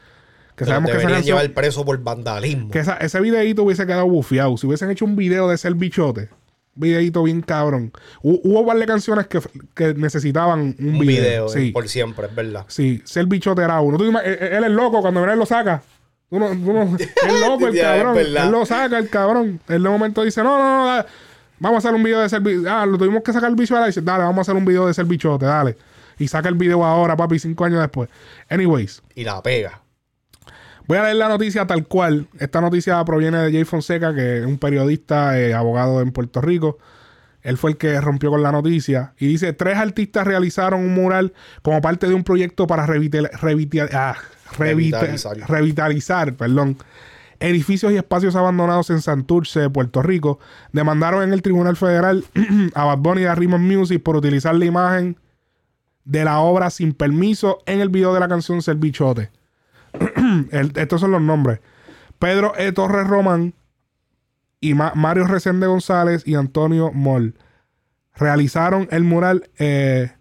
Que sabemos que esa llevar preso por vandalismo. que esa- ese videito hubiese quedado bufiado. Si hubiesen hecho un video de ser bichote, videito bien cabrón. Hu- hubo un par de canciones que, que necesitaban un, Un video. video, Sí, eh, por siempre, es verdad. sí, ser bichote era uno. Tú eh, eh, él es loco cuando él lo saca. Tú no- tú no- es loco el cabrón. Él lo saca el cabrón. Él de momento dice: No, no, no, dale. vamos a hacer un video de ser bichote. Ah, lo tuvimos que sacar el visual. Y dice: Dale, vamos a hacer un video de ser bichote, dale. Y saca el video ahora, papi, cinco años después. Anyways. Y la pega. Voy a leer la noticia tal cual. Esta noticia proviene de Jay Fonseca, que es un periodista, eh, abogado en Puerto Rico. Él fue el que rompió con la noticia. Y dice, tres artistas realizaron un mural como parte de un proyecto para revital- revital- ah, revita- Revitalizar. revitalizar perdón, edificios y espacios abandonados en Santurce, Puerto Rico. Demandaron en el Tribunal Federal a Bad Bunny y a Rhythm Music por utilizar la imagen de la obra sin permiso en el video de la canción Ser Bichote. Estos son los nombres. Pedro E. Torres Román y Ma- Mario Resende González y Antonio Moll realizaron el mural eh,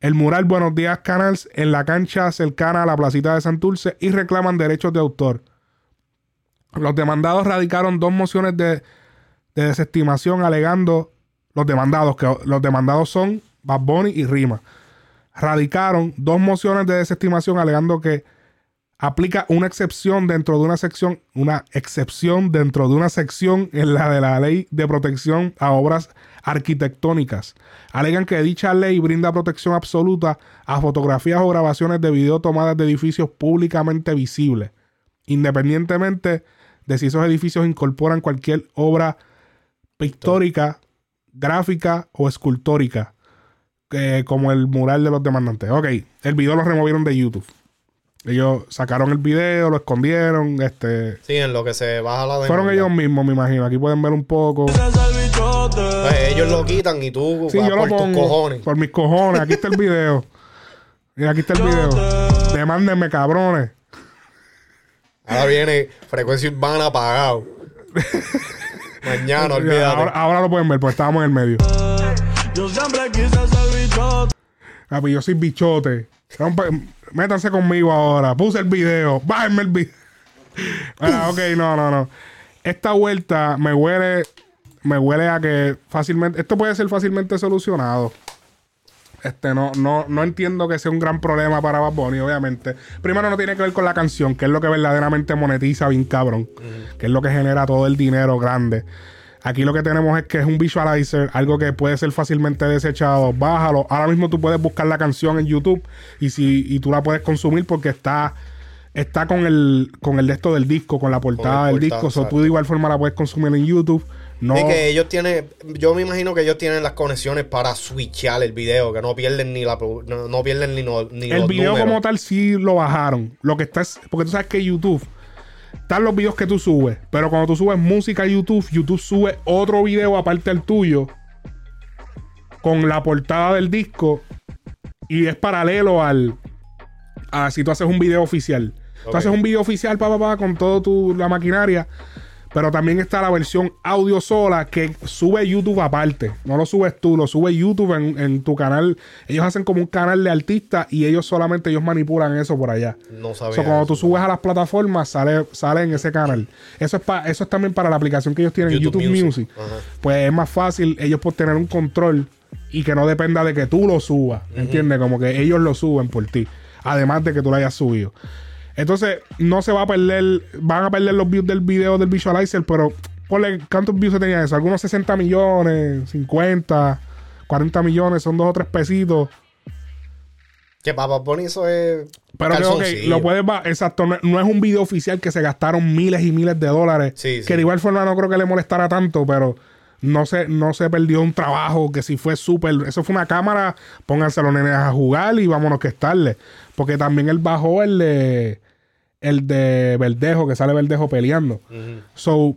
el mural Buenos Días Canals en la cancha cercana a la placita de Santurce y reclaman derechos de autor. Los demandados radicaron dos mociones de, de desestimación alegando los demandados, que los demandados son Bad y Rima. Radicaron dos mociones de desestimación alegando que aplica una excepción dentro de una sección, una excepción dentro de una sección en la de la ley de protección a obras arquitectónicas. Alegan que dicha ley brinda protección absoluta a fotografías o grabaciones de video tomadas de edificios públicamente visibles, independientemente de si esos edificios incorporan cualquier obra pictórica, gráfica o escultórica, eh, como el mural de los demandantes. Ok, el video lo removieron de YouTube. Ellos sacaron el video, lo escondieron, este... Sí, en lo que se baja la demanda. Fueron ellos mismos, me imagino. Aquí pueden ver un poco. Pues ellos lo quitan y tú Sí, vas yo lo por tus pongo. cojones. Por mis cojones. Aquí está el video. Mira, aquí está el video. Demándenme, cabrones. Ahora viene frecuencia urbana apagado. Mañana, olvídate. Ahora, ahora lo pueden ver, pues estábamos en el medio. Yo siempre quise ser bichote. Papi, yo soy bichote. Métanse conmigo ahora. Puse el video. Bájenme el video. Ah, ok, no, no, no. Esta vuelta me huele. Me huele a que fácilmente. Esto puede ser fácilmente solucionado. Este, no, no, no entiendo que sea un gran problema para Bad Bunny, obviamente. Primero no tiene que ver con la canción, que es lo que verdaderamente monetiza bien cabrón. Que es lo que genera todo el dinero grande. Aquí lo que tenemos es que es un visualizer, algo que puede ser fácilmente desechado. Bájalo. Ahora mismo tú puedes buscar la canción en YouTube y si y tú la puedes consumir porque está está con el con el de esto del disco, con la portada Con del portada, disco. So, tú exacto. de igual forma la puedes consumir en YouTube. No, Y que ellos tienen, yo me imagino que ellos tienen las conexiones para switchar el video, que no pierden ni la no, no pierden ni, no- ni el los video números. como tal sí lo bajaron. Lo que está es, porque tú sabes que YouTube están los videos que tú subes, pero cuando tú subes música a YouTube, YouTube sube otro video aparte del tuyo con la portada del disco y es paralelo al a si tú haces un video oficial. Tú haces un video oficial pa, pa, pa, con toda tu la maquinaria, pero también está la versión audio sola que sube YouTube aparte. No lo subes tú, lo sube YouTube en, en tu canal. Ellos hacen como un canal de artistas y ellos solamente ellos manipulan eso por allá. No sabía. So, cuando eso. tú subes a las plataformas, sale, sale en ese canal. Eso es, pa- eso es también para la aplicación que ellos tienen en YouTube YouTube Music. Pues es más fácil ellos por tener un control y que no dependa de que tú lo subas. ¿Entiendes? Como que ellos lo suben por ti. Además de que tú lo hayas subido. Entonces, no se va a perder. Van a perder los views del video del visualizer, pero ponle cuántos views se tenía eso. Algunos 60 millones, 50, 40 millones, son dos o tres pesitos. Que Papa Bunny eso es. Pero que calzoncillo. lo puedes exacto, no, no es un video oficial que se gastaron miles y miles de dólares. Sí, sí. Que de igual forma no creo que le molestara tanto, pero no se, no se perdió un trabajo que si fue súper. Eso fue una cámara, pónganse los nenes a jugar y vámonos que estarle. Porque también él bajó el de el de Verdejo, que sale Verdejo peleando. So,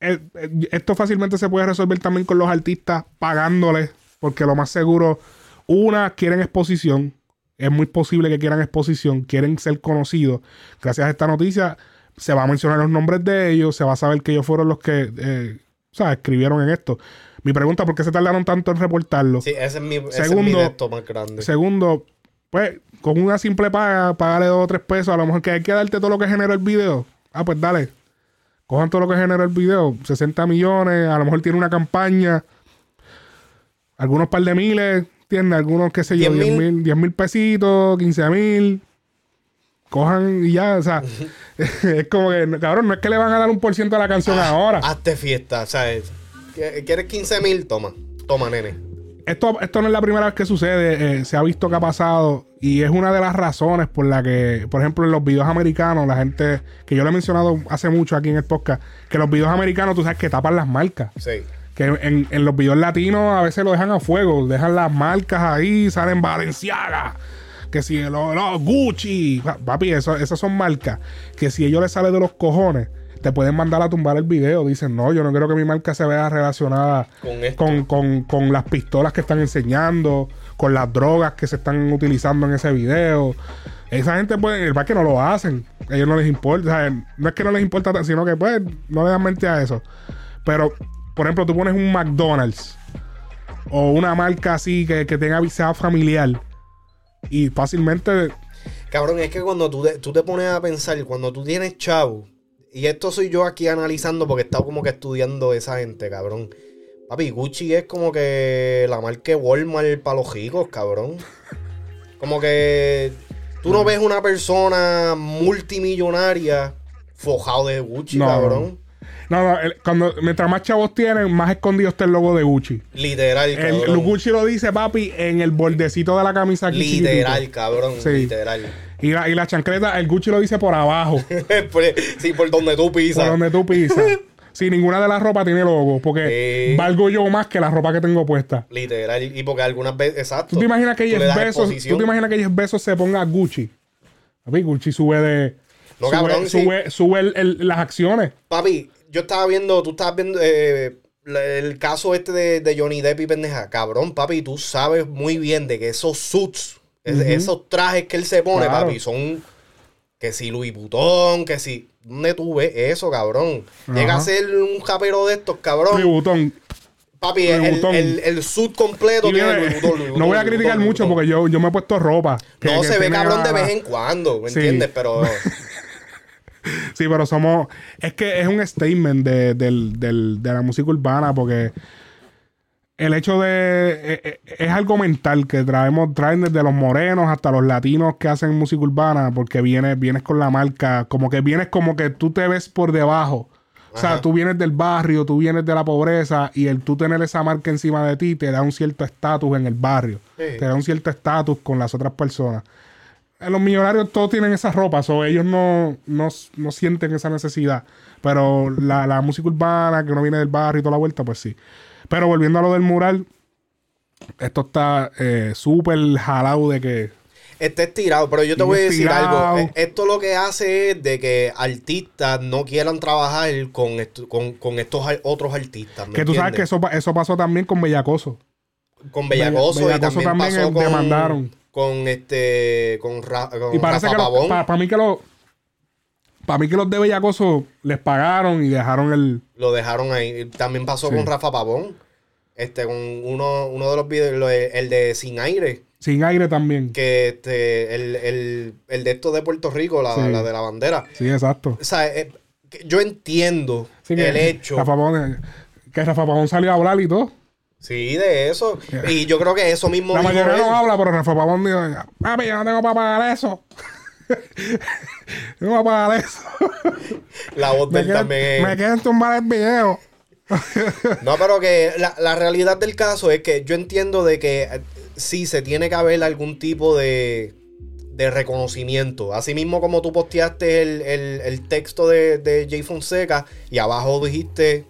eh, eh, esto fácilmente se puede resolver también con los artistas pagándoles, porque lo más seguro, una, quieren exposición. Es muy posible que quieran exposición, quieren ser conocidos. Gracias a esta noticia, se va a mencionar los nombres de ellos, se va a saber que ellos fueron los que eh, o sea, escribieron en esto. Mi pregunta, ¿por qué se tardaron tanto en reportarlo? Sí, ese es mi, ese es Segundo- mi más grande. Segundo, pues, con una simple paga, pagarle dos o tres pesos, a lo mejor que hay que darte todo lo que generó el video. Ah, pues dale. Cojan todo lo que generó el video. 60 millones, a lo mejor tiene una campaña. Algunos par de miles, ¿entiendes? Algunos, qué sé yo, 10 10 mil. mil, 10 mil pesitos, 15 mil. Cojan y ya, o sea, es como que, cabrón, no es que le van a dar un por ciento a la canción ahora. Hazte fiesta, ¿sabes? ¿Qu- ¿Quieres 15 mil? Toma. Toma, nene. Esto, esto no es la primera vez que sucede, eh, se ha visto que ha pasado y es una de las razones por la que, por ejemplo, en los videos americanos, la gente, que yo le he mencionado hace mucho aquí en el podcast, que los videos americanos, tú sabes que tapan las marcas. Sí. Que en, en los videos latinos a veces lo dejan a fuego, dejan las marcas ahí, salen Valenciaga. Que si los Gucci, Pa- papi, eso, esas son marcas que si ellos les sale de los cojones, te pueden mandar a tumbar el video. Dicen, no, yo no quiero que mi marca se vea relacionada Con esto. con, con- con las pistolas que están enseñando, con las drogas que se están utilizando en ese video. Esa gente, pues, el que no lo hacen. A ellos no les importa. o sea, no es que no les importa, sino que, pues, no le dan mente a eso. Pero, por ejemplo, tú pones un McDonald's o una marca así que, que tenga sea familiar y fácilmente Cabrón, es que cuando tú, te- tú te pones a pensar, cuando tú tienes chavo, y esto soy yo aquí analizando porque he estado como que estudiando esa gente, cabrón. Papi, Gucci es como que la marca Walmart para los ricos, cabrón. Como que tú no ves una persona multimillonaria fojado de Gucci, No, cabrón. no, no, el- cuando mientras más chavos tienen, más escondido está el logo de Gucci. Literal, El, cabrón. Gucci lo dice, papi, en el bordecito de la camisa aquí Literal, chiquitito. cabrón. Sí. Literal. Y la, y la chancleta, el Gucci lo dice por abajo, sí, por donde tú pisas. por donde tú pisas. Si ninguna de las ropas tiene logo, porque Sí. valgo yo más que la ropa que tengo puesta. Literal. Y porque algunas veces, exacto. ¿Tú te imaginas que Bezos, exposición. tú te imaginas que Jeff Bezos se ponga Gucci? Papi, Gucci sube de... No, sube, cabrón, sí. sube, sube el- el- las acciones. Papi, yo estaba viendo, tú estabas viendo eh, el caso este de, de Johnny Depp y pendeja. Cabrón, papi, tú sabes muy bien de que esos suits Esos trajes que él se pone, Claro. papi, son que si Louis Vuitton, que si... ¿Dónde tú ves eso, cabrón? Llega a ser un japero de estos, cabrón. Papi, Louis el, Vuitton. el, el suit completo tiene Louis Vuitton, Louis no voy a Vuitton, criticar Louis mucho Vuitton. porque yo, yo me he puesto ropa. que- No que se ve cabrón de vez en cuando, ¿me Sí. entiendes? Pero... Sí, pero somos. Es que es un statement de, del- del- de la música urbana porque el hecho de. eh, eh, Es, algo mental que traemos, traen desde los morenos hasta los latinos que hacen música urbana porque vienes, vienes con la marca, como que vienes como que tú te ves por debajo. O sea, tú vienes del barrio, tú vienes de la pobreza y el tú tener esa marca encima de ti te da un cierto estatus en el barrio. Sí. Te da un cierto estatus con las otras personas. Eh, Los millonarios todos tienen esa ropa, o ellos no, no, no sienten esa necesidad. Pero la, la música urbana, que uno viene del barrio y toda la vuelta, pues sí. Pero volviendo a lo del mural, esto está eh, súper jalado de que. Está estirado, pero yo te voy a decir estirado. algo. Eh, Esto lo que hace es de que artistas no quieran trabajar con, esto- con, con estos otros artistas. ¿me Que tú sabes que eso, eso pasó también con Bellacoso. Con Bellacoso, Bella- y Bellacoso también, también, pasó con, demandaron. con este con, Ra- con Y parece Rafa que para mí que los. Para mí que los de Bellacoso les pagaron y dejaron el. Lo dejaron ahí. También pasó Sí. con Rafa Pavón. Este, con uno, uno de los videos, el de Sin Aire. Sin aire también. Que este, el, el, el de estos de Puerto Rico, la, Sí. la de la bandera. Sí, exacto. O sea, eh, yo entiendo Sí, que el hecho. Rafa Pavón, que Rafa Pavón salió a hablar y todo. Sí, de eso. Y yo creo que eso mismo La mayoría no habla, pero Rafa Pavón dijo, papi, yo no tengo para pagar eso. no voy a pagar eso. La voz de me, él quieren, también. me quieren tumbar el video. No, pero que la, la realidad del caso es que yo entiendo de que eh, sí se tiene que haber algún tipo de, de reconocimiento. Así mismo como tú posteaste el, el- el texto de, de Jay Fonseca y abajo dijiste.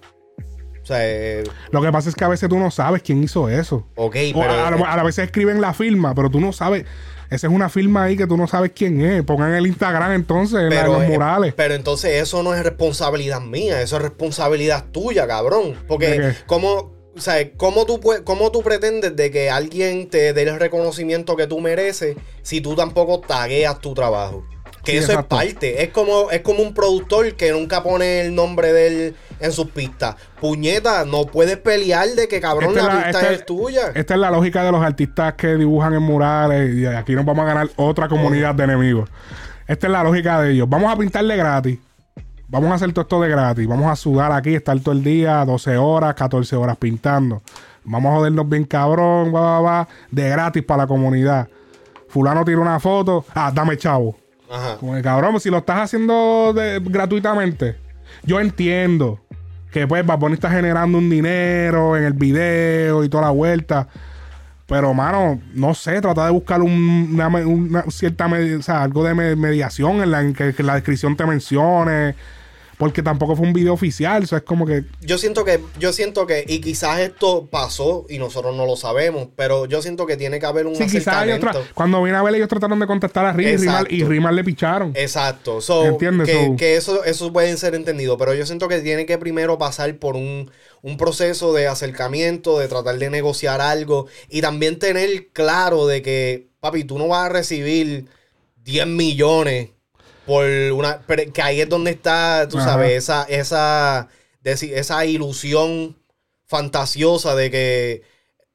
O sea, eh, Lo que pasa es que a veces tú no sabes quién hizo eso. ok, O pero. a, a- a veces escriben la firma, pero tú no sabes. Esa es una firma ahí que tú no sabes quién es. Pongan el Instagram entonces la- en los eh, murales. pero entonces eso no es responsabilidad mía, eso es responsabilidad tuya, cabrón. ¿De Porque? ¿cómo, o sea, ¿cómo, tú, ¿cómo tú pretendes de que alguien te dé el reconocimiento que tú mereces si tú tampoco tagueas tu trabajo? Que Sí, eso exacto. es parte. Es como, es como un productor que nunca pone el nombre de él en sus pistas. Puñeta, no puedes pelear de que cabrón Esta la, pista esta es tuya. Esta es la lógica de los artistas que dibujan en murales y aquí nos vamos a ganar otra comunidad de enemigos. Esta es la lógica de ellos. Vamos a pintarle gratis. Vamos a hacer todo esto de gratis. Vamos a sudar aquí, estar todo el día, 12 horas, 14 horas pintando. Vamos a jodernos bien cabrón, va, va, va, de gratis para la comunidad. Fulano tira una foto, ah, dame chavo. Ajá. Como que, cabrón, si lo estás haciendo gratuitamente, yo entiendo que pues Bad está generando un dinero en el video y toda la vuelta. Pero, mano, no sé, trata de buscar un- una, una cierta, algo de me- mediación en la en que, que la descripción te mencione. Porque tampoco fue un video oficial, eso es como que... Yo siento que, yo siento que, y quizás esto pasó y nosotros no lo sabemos, pero yo siento que tiene que haber un Sí, quizás acercamiento. tra- cuando vine a ver ellos trataron de contestar a Rimal y Rimal, le picharon. Exacto. So, ¿Entiendes? Que, So- que eso, eso puede ser entendido, pero yo siento que tiene que primero pasar por un, un proceso de acercamiento, de tratar de negociar algo y también tener claro de que, papi, tú no vas a recibir 10 millones por una... pero que ahí es donde está, tú Ajá. sabes, esa, esa, deci- esa ilusión fantasiosa de que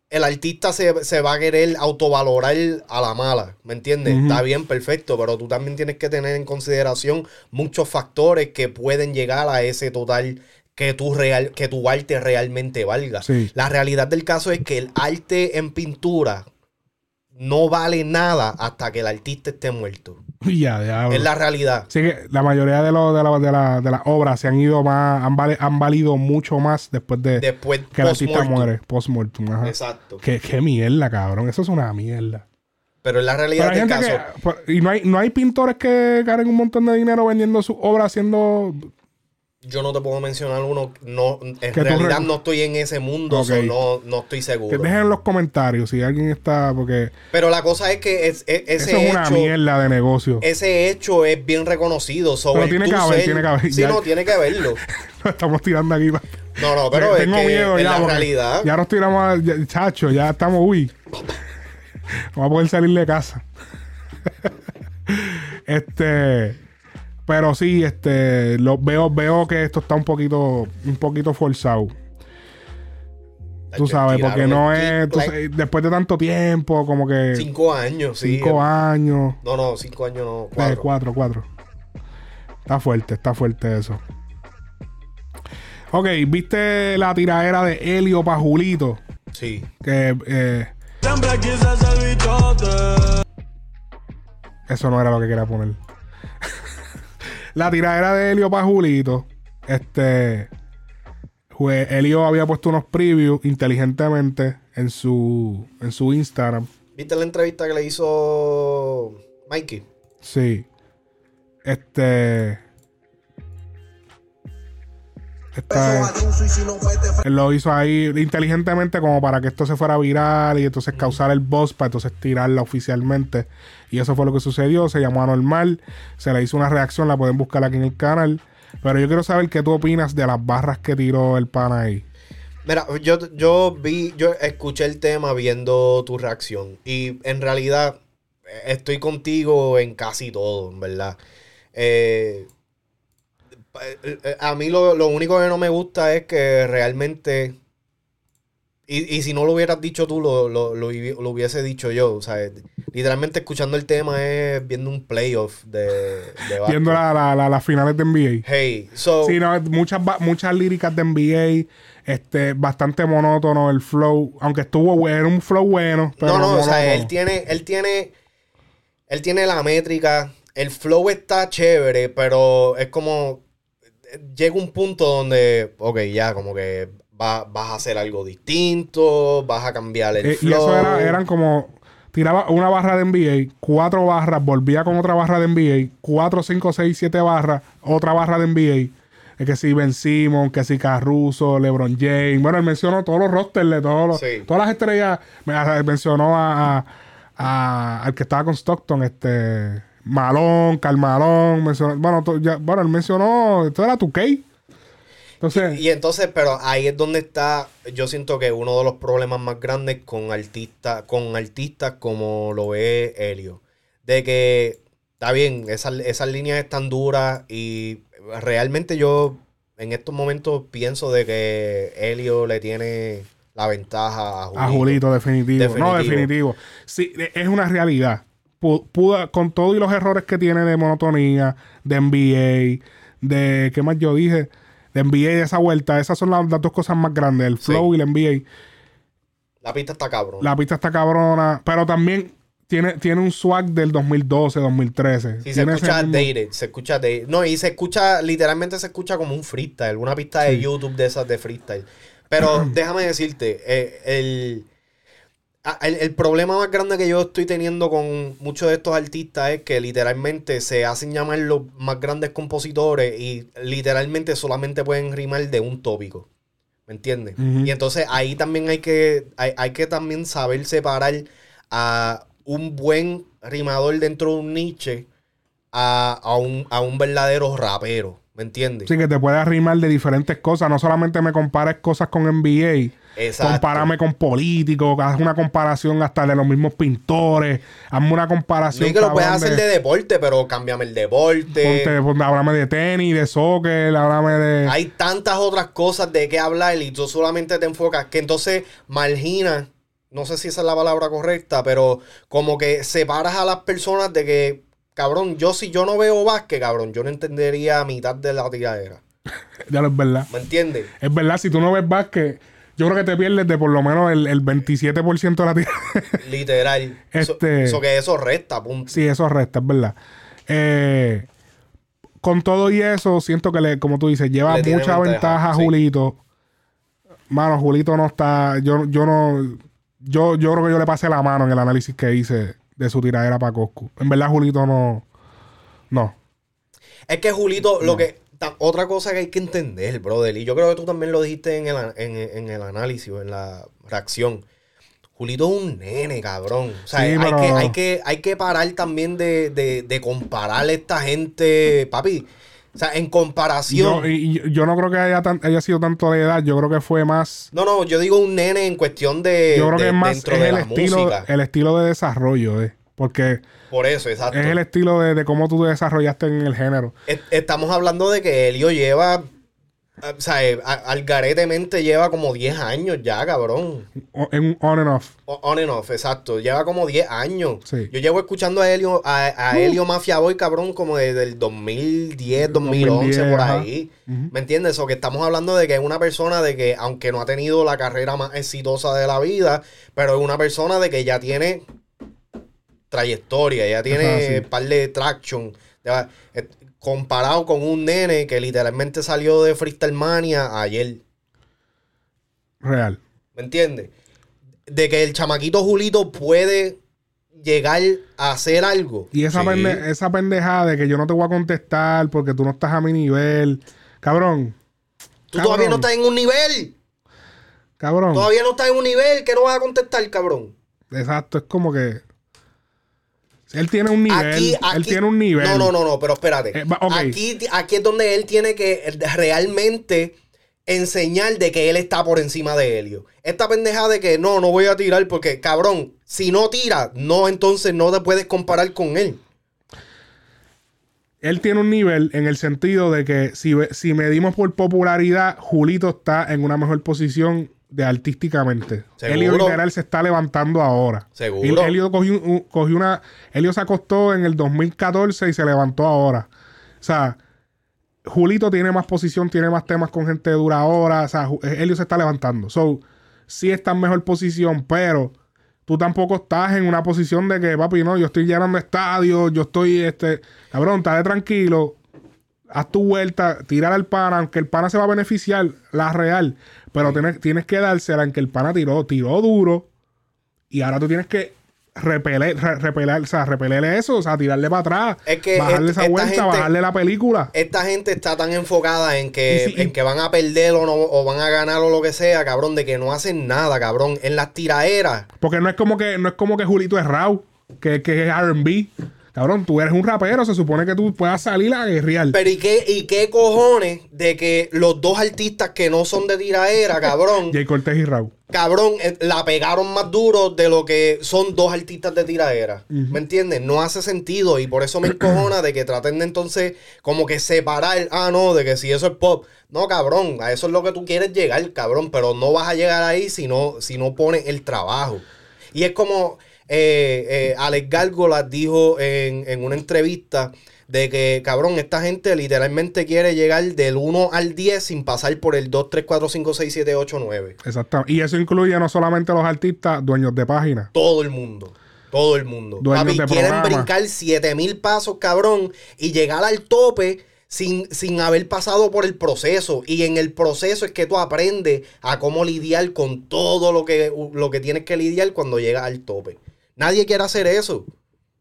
el artista se, se va a querer autovalorar a la mala, ¿me entiendes? Está bien, perfecto, pero tú también tienes que tener en consideración muchos factores que pueden llegar a ese total que tu, real, que tu arte realmente valga. Sí. La realidad del caso es que el arte en pintura no vale nada hasta que el artista esté muerto. Y ya, ya. Es la realidad. Sí que la mayoría de, los de, la- de, la- de las obras se han ido más, han, vale- han valido mucho más después de Después, que el artista muere, post-mortem. Exacto. Qué, qué mierda, cabrón. Eso es una mierda. Pero es la realidad del caso. que. por- y no hay, no hay pintores que ganen un montón de dinero vendiendo sus obras haciendo. Yo no te puedo mencionar uno. No, en realidad re- no estoy en ese mundo, so no, no estoy Que seguro. dejen en los comentarios si alguien está. Porque Pero la cosa es que es- es- ese eso es una hecho. mierda de negocio. Ese hecho es bien reconocido. So, Pero tiene que haber, ser- tiene que haber. Sí, Ya- no, tiene que haberlo. Lo estamos tirando aquí. No, no, pero es Tengo que miedo es ya. la realidad. Ya nos tiramos. a- ya- chacho, ya estamos. Uy. no va a poder salir de casa. este. Pero sí, este. Lo, veo, veo que esto está un poquito. Un poquito forzado. Tú sabes, porque no el es. tú sabes, después de tanto tiempo, como que. Cinco años, sí. cinco años. No, no, cinco años no. Cuatro. Cuatro. cuatro, cuatro. Está fuerte, está fuerte eso. Ok, ¿viste la tiradera de Helio para Julito? Sí. Que eh, Siempre quise ser bichote. eso no era lo que quería poner. La tiradera de Helio para Julito. Este. jue- Helio había puesto unos previews inteligentemente en su, en su Instagram. ¿Viste la entrevista que le hizo Mikey? Sí. Este. Esta es- él lo hizo ahí inteligentemente como para que esto se fuera viral y entonces causar el buzz para entonces tirarla oficialmente. Y eso fue lo que sucedió. Se llamó anormal. Se le hizo una reacción. La pueden buscar aquí en el canal. Pero yo quiero saber qué tú opinas de las barras que tiró el pana ahí. Mira, yo, yo vi, yo escuché el tema viendo tu reacción. Y en realidad eh, estoy contigo en casi todo, en verdad. Eh, eh, a mí lo, lo único que no me gusta es que realmente. Y, y si no lo hubieras dicho tú, lo, lo, lo hubi- lo hubiese dicho yo. O sea, literalmente escuchando el tema es viendo un playoff de, de Viendo básquet. la- la- la- las finales de NBA. Hey, so. Sí, no, muchas, muchas líricas de NBA, este, bastante monótono el flow, aunque estuvo bueno, era un flow bueno, pero no, no, o sea, él tiene, él tiene, él tiene la métrica, el flow está chévere, pero es como, llega un punto donde, ok, ya, como que va- vas a hacer algo distinto, vas a cambiar el Eh, y flow. eso era, eran como, tiraba una barra de NBA, cuatro barras, volvía con otra barra de NBA, cuatro, cinco, seis, siete barras, otra barra de NBA. Es que si Ben Simon, que si Caruso, LeBron James. Bueno, él mencionó todos los rosters de todos los, Sí. todas las estrellas. Me- Mencionó a, a- a- al que estaba con Stockton, este Malón, Carmalón. Mencionó, bueno, to- ya- bueno, él mencionó, esto era tu K. Entonces, Y entonces, pero ahí es donde está, yo siento que uno de los problemas más grandes con artistas, con artistas como lo es Helio. De que, está bien, esas, esas líneas están duras y realmente yo en estos momentos pienso de que Helio le tiene la ventaja a Julito. A Julito, definitivo. No, Definitivo. Sí, e- es una realidad. Pu- pudo- con todos y los errores que tiene de monotonía, de NBA, de. ¿Qué más yo dije? De NBA esa vuelta. Esas son las, las dos cosas más grandes, el flow y el NBA. La pista está cabrón. La pista está cabrona, pero también tiene, tiene un swag del 2012, 2013. Sí, se escucha mismo- dated, se escucha dated. No, y se escucha, literalmente se escucha como un freestyle, una pista de YouTube de esas de freestyle. Pero déjame decirte, eh, el, el, el problema más grande que yo estoy teniendo con muchos de estos artistas es que literalmente se hacen llamar los más grandes compositores y literalmente solamente pueden rimar de un tópico. ¿Me entiendes? Y entonces ahí también hay que, hay, hay que también saber separar a un buen rimador dentro de un niche a, a un, a un verdadero rapero. ¿Me entiendes? Sí, que te puede arrimar de diferentes cosas. No solamente me compares cosas con NBA. Exacto. Compárame con políticos, haz una comparación hasta de los mismos pintores, hazme una comparación. es que lo puedes hacer de deporte, pero cámbiame el deporte. ponte- háblame de tenis, de soccer, háblame de. Hay tantas otras cosas de qué hablar y tú solamente te enfocas que entonces margina, no sé si esa es la palabra correcta, pero como que separas a las personas de que, cabrón, yo si yo no veo básquet, cabrón, yo no entendería mitad de la tiradera. Ya lo es verdad. ¿Me entiendes? Es verdad, si tú no ves básquet, yo creo que te pierdes de por lo menos el, el 27% de la tira. Literal. Eso, Este- eso que eso resta, punto. sí, eso resta, es verdad. Eh, con todo y eso, siento que, le, como tú dices, lleva Le mucha ventaja, a sí. Julito. Mano, Julito no está. Yo, yo no. Yo, yo creo que yo le pasé la mano en el análisis que hice de su tiradera para Coscu. En verdad, Julito no. No. Es que Julito, lo que. Otra cosa que hay que entender, brother, y yo creo que tú también lo dijiste en el, en, en el análisis o en la reacción. Julito es un nene, cabrón. O sea, Sí, hay, pero- que, hay, que, hay que parar también de, de, de comparar a esta gente. Papi, O sea, en comparación. Yo, y- yo no creo que haya, tan- haya sido tanto de edad. Yo creo que fue más. No, no, yo digo un nene en cuestión de. Yo creo de- que es más dentro es de el la estilo, música. el estilo de desarrollo, eh. Porque Por eso, exacto. es el estilo de, de cómo tú desarrollaste en el género. Et- Estamos hablando de que Helio lleva. O sea, eh, algaretemente lleva como 10 años ya, cabrón. En on and off. On and off, exacto. Lleva como 10 años. Sí. Yo llevo escuchando a Helio, a, a Helio Mafia Boy, cabrón, como desde el 2010, 2011, 2010, por ahí. ¿Me entiendes? O que estamos hablando de que es una persona de que, aunque no ha tenido la carrera más exitosa de la vida, pero es una persona de que ya tiene trayectoria, ya tiene Ajá, sí. un par de traction. Ya, eh, comparado con un nene que literalmente salió de Freestyle Mania ayer. Real. ¿Me entiendes? De que el chamaquito Julito puede llegar a hacer algo. Y esa, Sí. pende- esa pendejada de que yo no te voy a contestar porque tú no estás a mi nivel. Cabrón. Tú todavía no estás en un nivel. Cabrón. Todavía no estás en un nivel que no vas a contestar, cabrón. Exacto, es como que. Él tiene un nivel. Aquí, él tiene un nivel. No, no, no, no, pero espérate. Eh, aquí, aquí es donde él tiene que realmente enseñar de que él está por encima de Helio. Esta pendeja de que no, no voy a tirar porque, cabrón, si no tira, no, entonces no te puedes comparar con él. Él tiene un nivel en el sentido de que si, si medimos por popularidad, Julito está en una mejor posición de artísticamente. Seguro. Literal se está levantando ahora. Seguro. Y Helio cogió, un- cogió una. Helio se acostó en el 2014 y se levantó ahora. O sea, Julito tiene más posición, tiene más temas con gente dura ahora. O sea, Ju- Helio se está levantando. So, sí está en mejor posición, pero tú tampoco estás en una posición de que, papi, no, yo estoy llenando estadios, yo estoy, este, cabrón, estate tranquilo, haz tu vuelta, tira al pana, aunque el pana se va a beneficiar, la real, pero tienes, tienes que dársela en que el pana tiró, tiró duro, y ahora tú tienes que repeler, re- repeler, o sea, repelerle eso, o sea, tirarle para atrás, Es que bajarle esa vuelta, gente- bajarle la película. Esta gente está tan enfocada en que, si- en que van a perder o, no, o van a ganar o lo que sea, cabrón, de que no hacen nada, cabrón. En las tiraderas. Porque no es como que, no es como que Julito es Raw, que, que es RB. Cabrón, tú eres un rapero, se supone que tú puedas salir a guerrear. Pero ¿y qué, ¿y qué cojones de que los dos artistas que no son de tiradera, cabrón, Jay Cortés y Raw. cabrón, eh, la pegaron más duro de lo que son dos artistas de tiradera? ¿Me entiendes? No hace sentido y por eso me encojona de que traten de entonces como que separar, ah, no, de que si eso es pop. No, cabrón, a eso es lo que tú quieres llegar, cabrón, pero no vas a llegar ahí si no, si no pones el trabajo. Y es como eh, eh, Alex Gárgola dijo en, en una entrevista de que, cabrón, esta gente literalmente quiere llegar del 1 al 10 sin pasar por el 2, 3, 4, 5, 6, 7, 8, 9. Exactamente. Y eso incluye no solamente los artistas, dueños de páginas. Todo el mundo. Todo el mundo. Dueños Papi, de quieren programa. brincar 7000 pasos, cabrón, y llegar al tope sin, sin haber pasado por el proceso. Y en el proceso es que tú aprendes a cómo lidiar con todo lo que, lo que tienes que lidiar cuando llegas al tope. Nadie quiere hacer eso.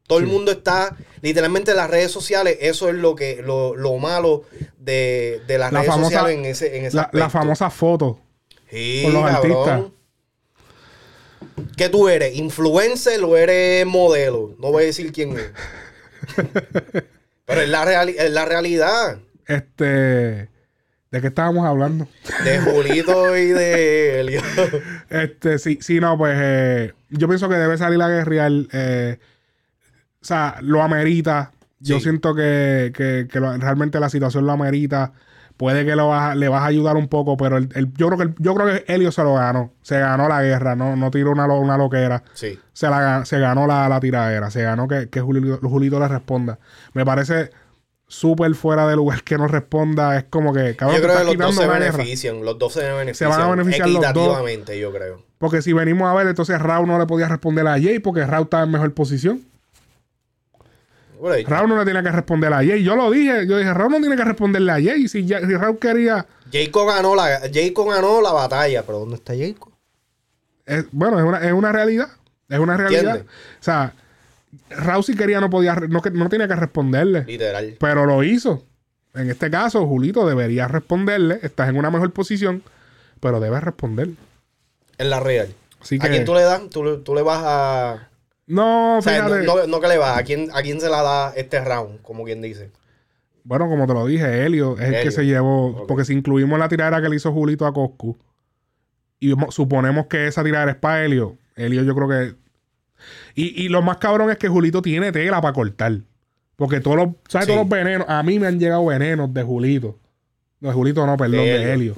Todo el mundo está, literalmente en las redes sociales, eso es lo que, lo, lo malo de, de las La redes famosa- sociales en ese, en ese La, famosa foto. Sí, con los cabrón. artistas. ¿Qué tú eres? ¿Influencer o eres modelo? No voy a decir quién es. Pero es la, reali- es la realidad Este. ¿De qué estábamos hablando? de Julito y de Helio. Este, sí, sí, no, pues eh, yo pienso que debe salir a guerrear. eh, o sea, lo amerita. Yo Sí. siento que, que- que lo- realmente la situación lo amerita. Puede que lo vas a- le vas a ayudar un poco, pero el- el- yo creo que el- yo creo que Helio se lo ganó. Se ganó la guerra, no, no tiró una, una loquera. Sí. Se, la, se ganó la, la tiradera. Se ganó que, que Julito, Julito le responda. Me parece súper fuera de lugar que no responda. Es como que, cabrón, Yo creo que los dos se guerra. benefician. Los dos se benefician. van a beneficiar los dos. equitativamente, yo creo. Porque si venimos a ver, entonces Raúl no le podía responder a Jay porque Raúl estaba en mejor posición. Raúl no le tenía que responder a Jay. Yo lo dije. Yo dije, Raúl no tiene que responderle a Jay. Si, si Raúl quería... Jayco ganó la, Jayco ganó la batalla, pero ¿dónde está Jayco? es- bueno, es una, es una realidad. Es una realidad. ¿Entiendes? O sea, Si quería no podía... No, no tenía que responderle. Literal. Pero lo hizo. En este caso, Julito debería responderle. Estás en una mejor posición, pero debes responder. En la real. Así ¿A quién tú le das? Tú, tú le vas a... No, O sea, no, fíjate. no- no que le vas. ¿A quién, ¿A quién se la da este round? Como quien dice. Bueno, como te lo dije, Helio es el que se llevó. Porque si incluimos la tiradera que le hizo Julito a Coscu y mo- suponemos que esa tiradera es para Helio, Helio yo creo que. Y, y lo más cabrón es que Julito tiene tela para cortar. Porque todos los, ¿sabes? Sí. Todos los venenos. A mí me han llegado venenos de Julito. No, de Julito no, perdón, De de Helio. Helio.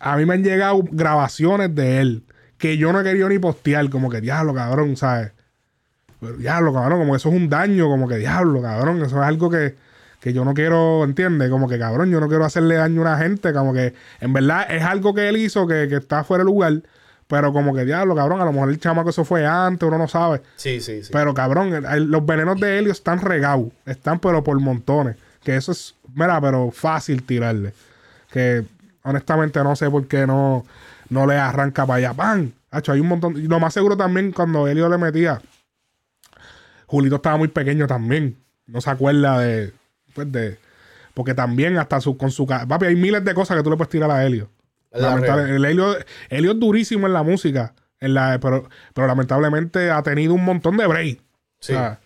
A mí me han llegado grabaciones de él que yo no he querido ni postear. Como que diablo, cabrón, ¿sabes? Pero, diablo, cabrón, como que eso es un daño, como que diablo, cabrón, eso es algo que, que yo no quiero, ¿entiendes? Como que cabrón, yo no quiero hacerle daño a una gente, como que en verdad es algo que él hizo que, que está fuera de lugar, pero como que diablo, cabrón, a lo mejor el chamaco eso fue antes, uno no sabe. Sí, sí, sí. Pero cabrón, el- el- los venenos de Helio están regados, están pero por montones, que eso es, mira, pero fácil tirarle. Que honestamente no sé por qué no, no le arranca para allá. ¡Pam! Hacho, hay un montón. Y lo más seguro también cuando Helio le metía, Julito estaba muy pequeño también. No se acuerda de. Pues de. Porque también hasta su, con su. Papi, hay miles de cosas que tú le puedes tirar a Helio. Lamentable- el Helio, Helio es durísimo en la música. En la, pero, pero lamentablemente ha tenido un montón de break. Sí. O sea,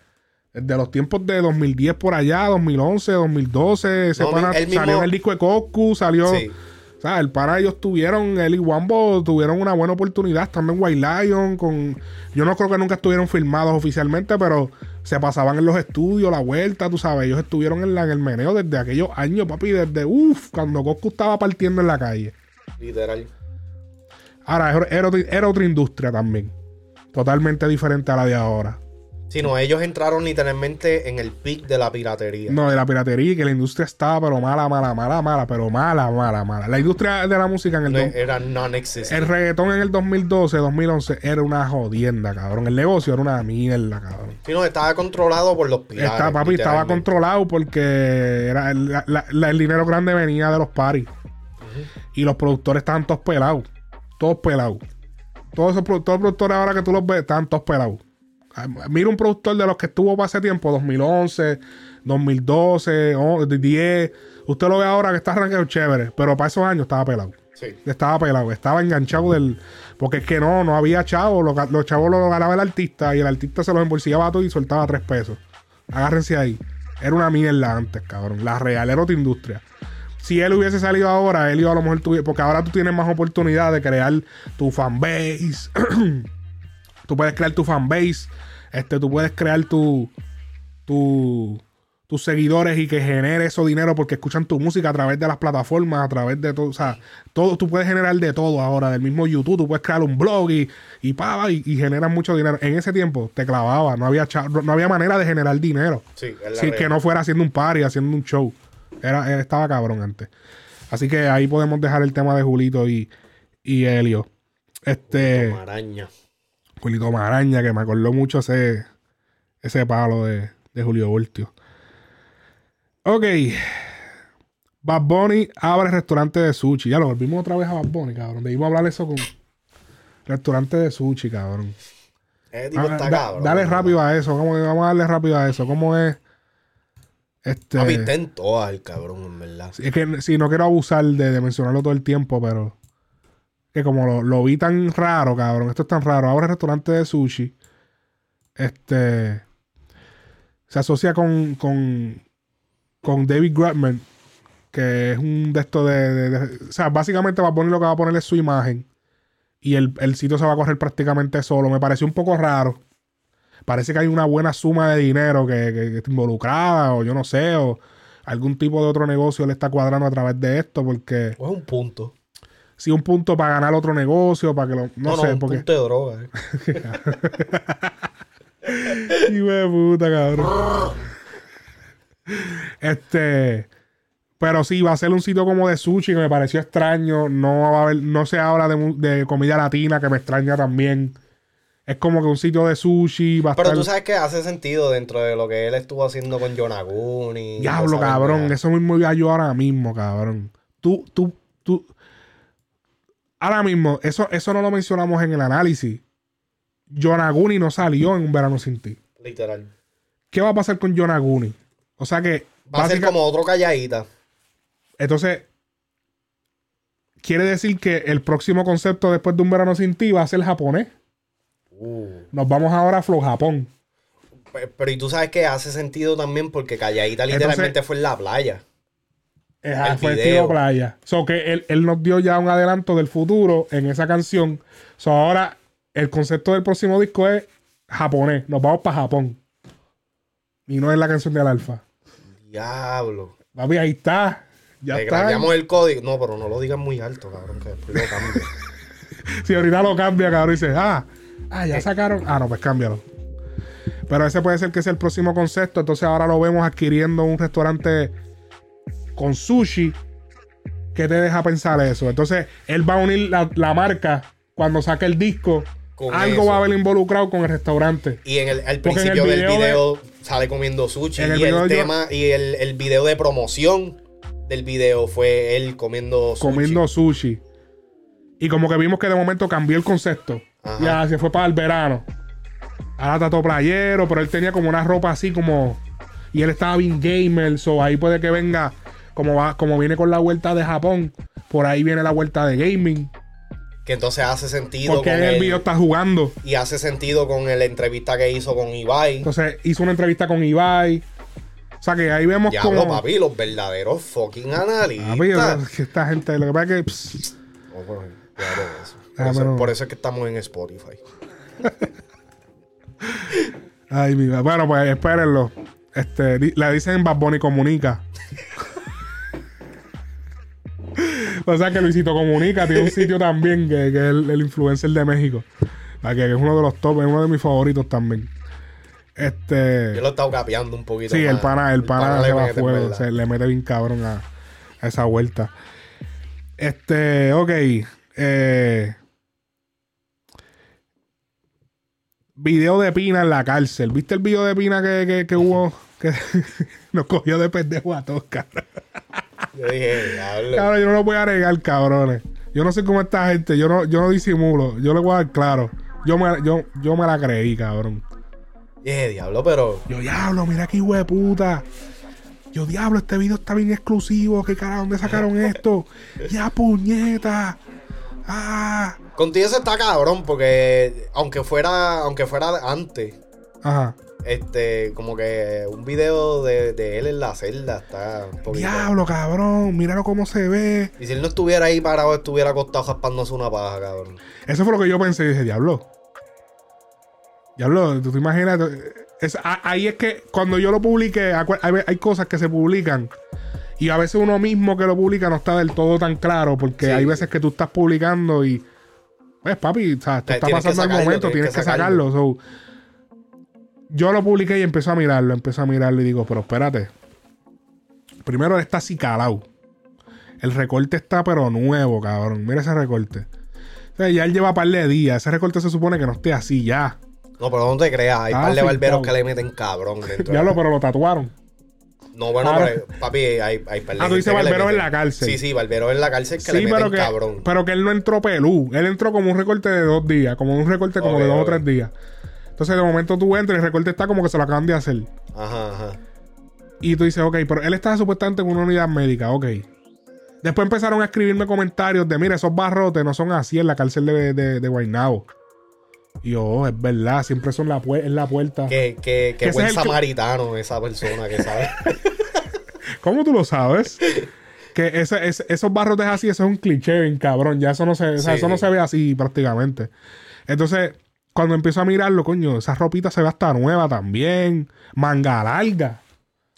desde los tiempos de 2010 por allá, 2011, 2012, ese No, pana mismo- salió en el disco de Coscu, salió. Sí. O sea, el pana ellos tuvieron, él y Wambo tuvieron una buena oportunidad estando en White Lion. Con, yo no creo que nunca estuvieron filmados oficialmente, pero se pasaban en los estudios, la vuelta, tú sabes. Ellos estuvieron en, la- en el meneo desde aquellos años, papi, desde uff, cuando Coscu estaba partiendo en la calle. Literal. Ahora, era, era otra- industria también. Totalmente diferente a la de ahora. Si no, ellos entraron literalmente en el pic de la piratería. No, de la piratería que la industria estaba, pero mala, mala, mala, mala, pero mala, mala, mala. La industria de la música en el. No, era non-existent. el reggaetón en el 2012, 2011 era una jodienda, cabrón. El negocio era una mierda, cabrón. Si no, estaba controlado por los piratas. Está, papi, estaba controlado porque era la- el dinero grande venía de los paris. Y los productores estaban todos pelados. Todos pelados. Todos esos todos los productores ahora que tú los ves, estaban todos pelados. Ah, Mira un productor de los que estuvo para ese tiempo, 2011, 2012, oh, 10. Usted lo ve ahora que está arranqueado chévere, pero para esos años estaba pelado. Sí. Estaba pelado, estaba enganchado del. Porque es que no, no había chavos. Los, los chavos los ganaba el artista y el artista se los embolsillaba todo y soltaba tres pesos. Agárrense ahí. Era una mierda antes, cabrón. La real era otra industria. Si él hubiese salido ahora, él iba a lo mejor tuviera. Porque ahora tú tienes más oportunidad de crear tu fanbase. tú puedes crear tu fanbase. Este, tú puedes crear tu. tu tus seguidores y que genere eso dinero porque escuchan tu música a través de las plataformas, a través de todo, o sea, todo, tú puedes generar de todo ahora, del mismo YouTube, tú puedes crear un blog y, y y, y generas mucho dinero. En ese tiempo te clavaba, no había no había manera de generar dinero. Sí, real. que no fuera haciendo un party, haciendo un show. Era, estaba cabrón antes. Así que ahí podemos dejar el tema de Julito y, y Helio. Este. Araña. Julito Maraña, que me acordó mucho ese, ese palo de, de Julio Voltio. Ok. Bad Bunny abre restaurante de sushi. Ya lo volvimos otra vez a Bad Bunny, cabrón. Debimos hablar eso con restaurante de sushi, cabrón. Ese tipo Ah, está da- cabrón. dale rápido a eso. ¿Cómo, vamos a darle rápido a eso. ¿Cómo es? Este. Papi, está en todas el cabrón, en verdad. Es que si no quiero abusar de, de mencionarlo todo el tiempo, pero que como lo, lo vi tan raro, cabrón, esto es tan raro. Ahora el restaurante de sushi, este, se asocia con, con, con David Grutman, que es un de estos de, de- de- o sea, básicamente va a poner lo que va a poner es su imagen y el, el sitio se va a correr prácticamente solo. Me pareció un poco raro. Parece que hay una buena suma de dinero que, que- que está involucrada, o yo no sé, o algún tipo de otro negocio le está cuadrando a través de esto, porque O es un punto. si un punto para ganar otro negocio, para que lo. No, No, no, sé, un porque. punto de droga. eh. Hijo de puta, cabrón. este. Pero sí, va a ser un sitio como de sushi que me pareció extraño. No va a haber, no se habla de, de comida latina que me extraña también. Es como que un sitio de sushi va a Pero estar. tú sabes que hace sentido dentro de lo que él estuvo haciendo con Yonaguni. Diablo, cabrón. Eso mismo iba yo ahora mismo, cabrón. Tú, tú, tú. Ahora mismo, eso, eso no lo mencionamos en el análisis. Yonaguni no salió en un verano sin ti. Literal. ¿Qué va a pasar con Yonaguni? O sea que. Va a ser como otro calladita. Entonces. Quiere decir que el próximo concepto después de un verano sin ti va a ser japonés. Uh, Nos vamos ahora a Flow Japón. Pe- Pero y tú sabes que hace sentido también porque Calladita Entonces- literalmente fue en la playa. Ajá, El fue video. estilo playa. So que él, él nos dio ya un adelanto del futuro en esa canción. So ahora el concepto del próximo disco es japonés. Nos vamos para Japón. Y no es la canción del alfa. Diablo. Papi, ahí está. Ya Le está. cambiamos el código. No, pero no lo digan muy alto, cabrón, que después lo cambio. Si ahorita lo cambia, cabrón, y dice, ah, ah, ya sacaron. Ah, no, pues cámbialo. Pero ese puede ser que sea el próximo concepto. Entonces ahora lo vemos adquiriendo un restaurante con sushi. ¿Qué te deja pensar eso? Entonces él va a unir la, la marca cuando saque el disco. Con algo eso. va a haber involucrado con el restaurante. Y en el, al Porque en el principio del video sale comiendo sushi. El y el yo- tema, y el, el video de promoción del video fue él comiendo sushi. Comiendo sushi. Y como que vimos que de momento cambió el concepto. Ajá. Ya se fue para el verano. Ahora está todo playero, pero él tenía como una ropa así como. Y él estaba bien gamer, so ahí puede que venga. Como, va, como viene con la vuelta de Japón, por ahí viene la vuelta de gaming. Que entonces hace sentido Porque con en el video está jugando. Y hace sentido con la entrevista que hizo con Ibai. Entonces hizo una entrevista con Ibai. O sea que ahí vemos Diablo, como. papi, los verdaderos fucking analistas. Papi, esta gente, lo que pasa es que. pss, claro, eso. Por, Ah, eso, por eso es que estamos en Spotify. Ay, mi vida. Bueno, pues espérenlo. Este, di- le dicen Bad Bunny Comunica. o sea que Luisito Comunica tiene un sitio también que, que es el, el influencer de México. La que es uno de los top, es uno de mis favoritos también. Este. Yo lo he estado capeando un poquito. Sí, más. el pana, el pana, se le va fuego. verdad. Se le mete bien cabrón a, a esa vuelta. Este, ok. Eh, video de Pina en la cárcel. ¿Viste el video de Pina que, que, que hubo? Que nos cogió de pendejo a todos, cabrón. Yo dije, diablo. Cabrón, yo no lo voy a negar, cabrones. Yo no sé cómo esta gente, yo no, yo no disimulo. Yo le voy a dar claro. Yo me, yo, yo me la creí, cabrón. Dije, diablo, pero. Yo, diablo, mira qué hijo de puta. Yo, diablo, este video está bien exclusivo. ¿Qué carajo? ¿Dónde sacaron esto? Ya, puñeta. Ah. Contigo eso está cabrón, porque aunque fuera, aunque fuera antes, Ajá. este, como que un video de, de él en la celda está un poquito. Diablo, cabrón. Míralo cómo se ve. Y si él no estuviera ahí parado, estuviera acostado jaspándose una paja, cabrón. Eso fue lo que yo pensé. Dije, diablo. Diablo, tú te imaginas. Es- ahí es que cuando yo lo publiqué, hay, cosas que se publican. Y a veces uno mismo que lo publica no está del todo tan claro. Porque Sí, hay veces que tú estás publicando y. Pues, papi, o sea, esto está tienes que pasando sacarlo, momento, tienes tienes que que sacarlo. so, yo lo publiqué y empecé a mirarlo, empecé a mirarlo y digo, pero espérate. Primero está así calado. El recorte está pero nuevo, cabrón. Mira ese recorte. O sea, ya él lleva par de días. Ese recorte se supone que no esté así ya. No, pero no te creas, hay Ah, par de sí, barberos claro. que le meten cabrón dentro. Ya lo, pero lo tatuaron. No, bueno, pero, papi, hay, hay Ah, tú dices meten- en la cárcel. Sí, sí, barberos en la cárcel que Sí, le meten pero que, cabrón. pero que él no entró pelú. Él entró como un recorte de dos días. Como un recorte como de dos o tres días. Entonces, de momento tú entras y el recorte está como que se lo acaban de hacer. Ajá, ajá. Y tú dices, ok, pero él estaba supuestamente en una unidad médica, ok. Después empezaron a escribirme comentarios de, mira, esos barrotes no son así en la cárcel de, de, de Guaynabo. Yo, oh, es verdad, siempre son la, en la puerta. Que, que, que Ese buen es que- samaritano esa persona que sabe. ¿Cómo tú lo sabes? que ese, ese- esos barrotes así, eso es un cliché, bien cabrón. Ya eso no se, o sea, Sí, eso no se ve así prácticamente. Entonces, cuando empiezo a mirarlo, coño, esa ropita se ve hasta nueva también. Manga larga.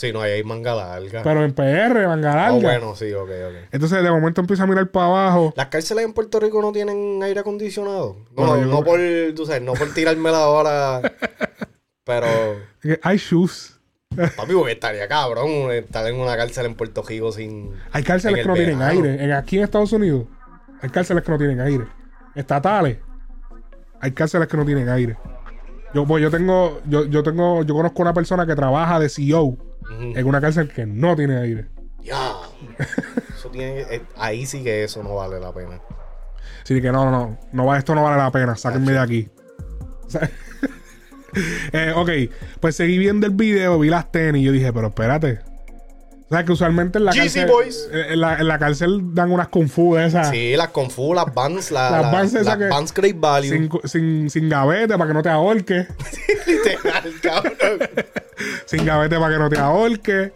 Sí, no, ahí hay manga larga. Pero en PR, manga larga. oh, bueno, sí, ok, ok. Entonces, de momento empiezo a mirar para abajo. ¿Las cárceles en Puerto Rico no tienen aire acondicionado? No, Bueno, no por, tú sabes, no por tirarme la hora. pero, Hay shoes. papi, porque estaría cabrón estar en una cárcel en Puerto Rico sin. Hay cárceles que no tienen aire. En, aquí en Estados Unidos, hay cárceles que no tienen aire. Estatales, hay cárceles que no tienen aire. Yo, pues, yo tengo, yo, yo tengo, yo conozco una persona que trabaja de CEO Ujú. en una cárcel que no tiene aire. Ya. Eso tiene, eh, ahí sí que eso no vale la pena. Así que no, no, no, no esto no vale la pena, sáquenme de aquí. Eh, ok, pues seguí viendo el video, vi las tenis y yo dije, pero espérate. O sea, que usualmente en la cárcel... Boys. En la, en la cárcel dan unas kung fu de esas. Sí, las Confu, las la- Las la- Vans esas las Vans Great Value. Sin, sin, sin gavete para que no te ahorques. Literal, cabrón. sin gavete para que no te ahorques.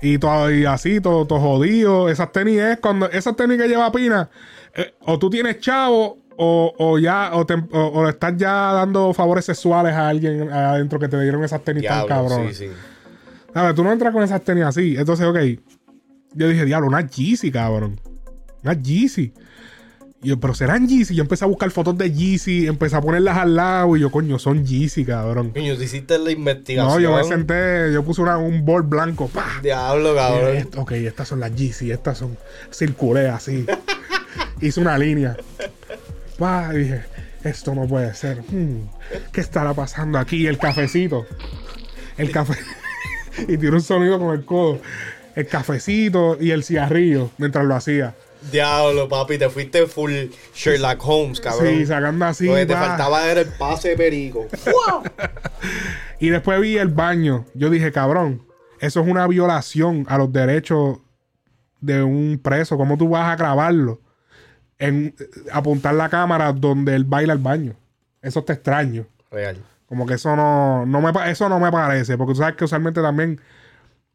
Y, todo, y así, todo, todo jodido. Esas tenis es cuando. Esas tenis que lleva Pina. eh, o tú tienes chavo. O, o ya. O, te- o- o estás ya dando favores sexuales a alguien adentro que te dieron esas tenis tan cabrón. sí, sí. A ver, tú no entras con esas tenis así. Entonces, ok. Yo dije, diablo, una Yeezy, cabrón. Una Yeezy. Y yo, pero serán Yeezy. Yo empecé a buscar fotos de Yeezy. Empecé a ponerlas al lado. Y yo, coño, son Yeezy, cabrón. Coño, tú hiciste la investigación. No, yo me senté, yo puse una- un bol blanco. ¡pah! Diablo, cabrón. est- ok, estas son las Yeezy, estas son. Circulé así. Hice una línea. ¡pah! Y dije, esto no puede ser. Hmm, ¿Qué estará pasando aquí? El cafecito. El café. y tiene un sonido con el codo. El cafecito y el cigarrillo mientras lo hacía. Diablo, papi, te fuiste full Sherlock Holmes, cabrón. Sí, sacando así. Lo que te faltaba era el pase de perico. Y después vi el baño. Yo dije, cabrón, eso es una violación a los derechos de un preso. ¿Cómo tú vas a grabarlo? En apuntar la cámara donde él baila al baño. Eso está extraño. Real. Como que eso no, no me, eso no me parece. Porque tú sabes que usualmente también.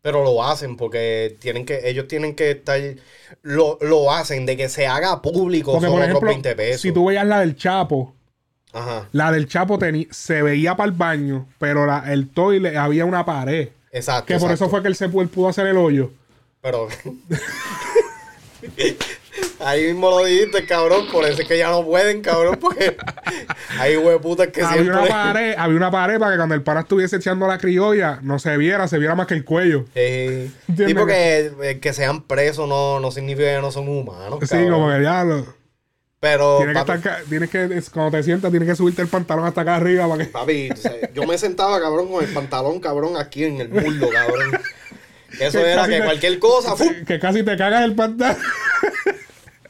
Pero lo hacen porque tienen que, ellos tienen que estar, lo, lo hacen de que se haga público Porque, por ejemplo, 20 pesos. si tú veías la del Chapo, Ajá, la del Chapo se veía para el baño, pero la- el toilet había una pared. exacto. Que por eso fue que él se pu- él pudo hacer el hoyo. Pero. Ahí mismo lo dijiste, cabrón. Por eso es que ya no pueden, cabrón. Porque hay hueputas que había siempre. una pared, había una pared para que cuando el pana estuviese echando la criolla, no se viera, se viera más que el cuello. Sí, porque eh, que sean presos no, no significa que no son humanos. Sí, cabrón. como que ya lo, Pero, tienes que estar, tienes que, cuando te sientas, tienes que subirte el pantalón hasta acá arriba para que. papi, yo me sentaba, cabrón, con el pantalón, cabrón, aquí en el muslo, cabrón. Eso Que era que te- cualquier cosa, ¡fu! que casi te cagas el pantalón.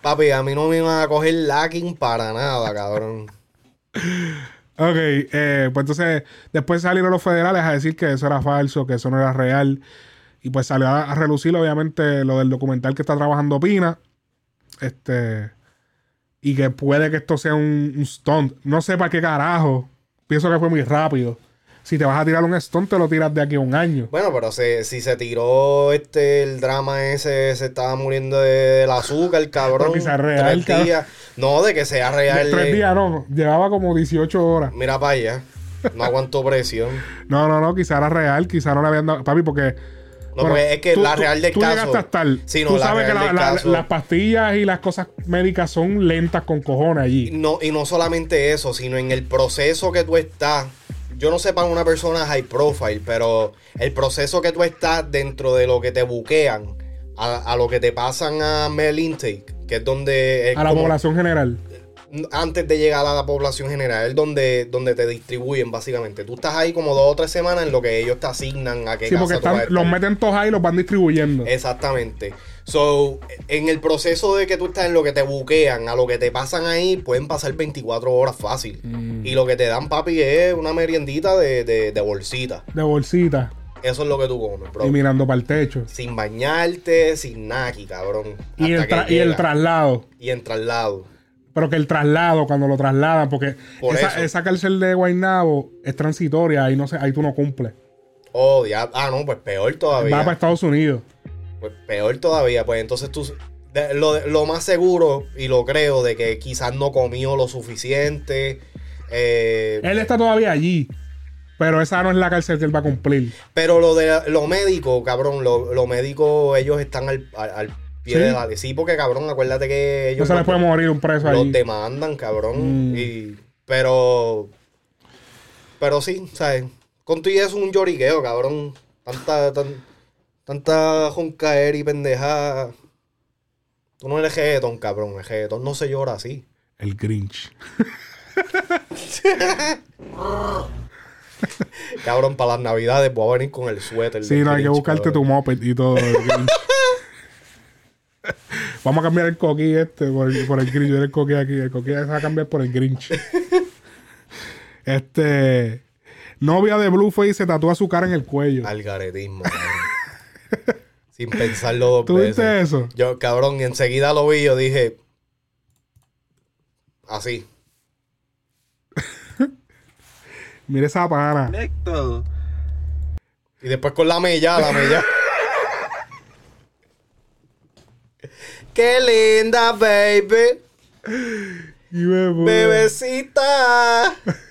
Papi, a mí no me iban a coger lacking para nada, cabrón. Ok, eh, pues entonces después salieron los federales a decir que eso era falso, que eso no era real. Y pues salió a, relucir obviamente lo del documental que está trabajando Pina. Este. Y que puede que esto sea un, un stunt. No sé para qué carajo. Pienso que fue muy rápido. Si te vas a tirar un stunt, te lo tiras de aquí a un año. Bueno, pero se, si se tiró este el drama ese, se estaba muriendo de- del azúcar, cabrón. Pero quizás real, tres cabrón. días. No, de que sea real. Tres eh, días no, llevaba como 18 horas. Mira para allá. No aguantó presión. No, no, no, quizá era real, quizá no le habían dado. Papi, porque. No, porque es que la real del tú caso- llegaste a estar. Sí, no, tú la sabes que la- la- las pastillas y las cosas médicas son lentas con cojones allí. no, y no solamente eso, sino en el proceso que tú estás. Yo no sé para una persona high profile, pero el proceso que tú estás dentro de lo que te buquean, a, a lo que te pasan a mail intake, que es donde. es a la como- población general. antes de llegar a la población general, es donde, donde te distribuyen básicamente. Tú estás ahí como dos o tres semanas en lo que ellos te asignan a qué Sí, casa porque tú vas a están, los meten todos ahí y los van distribuyendo. Exactamente. So, en el proceso de que tú estás en lo que te buquean, a lo que te pasan ahí, pueden pasar 24 horas fácil. Mm. Y lo que te dan, papi, es una meriendita de, de, de bolsita. De bolsita. Eso es lo que tú comes, bro. Y mirando para el techo. Sin bañarte, sin aquí, cabrón. Y el, tra- y el traslado. Y el traslado. Pero que el traslado, cuando lo trasladan, porque Por esa, esa cárcel de Guaynabo es transitoria, ahí no sé, ahí tú no cumples. Oh, diablo. Ah, no, pues peor todavía. Va para Estados Unidos. Pues peor todavía, pues entonces tú... de- lo, lo más seguro, y lo creo, de que quizás no comió lo suficiente. eh, Él está todavía allí. Pero esa no es la cárcel que él va a cumplir. pero lo de lo médico, cabrón, lo, lo médico, ellos están al, al- al pie ¿Sí? de la... Sí, porque cabrón, acuérdate que No ellos se le los- puede morir un preso los demandan, cabrón. Mm. Y, pero... Pero sí, ¿sabes? Con tu y eso un lloriqueo, cabrón. Tanta, tan- tanta joncaer y pendeja. Tú no eres reggaetón, cabrón. El reggaetón no se llora así. El Grinch. Cabrón, para las navidades voy a venir con el suéter. Sí, no, hay que buscarte cabrón. tu moped y todo. el Grinch. Vamos a cambiar el coquí este por el, por el Grinch. Yo el coquí aquí. El coquí se va a cambiar por el Grinch. este. Novia de Blueface se tatúa su cara en el cuello. Algaretismo. Sin pensarlo dos ¿Tú veces. viste eso? Yo, cabrón, y enseguida lo vi, yo dije. Así. Mira esa pana. Y después con la mella, la mella. Qué linda, baby. Y me pone- Bebecita.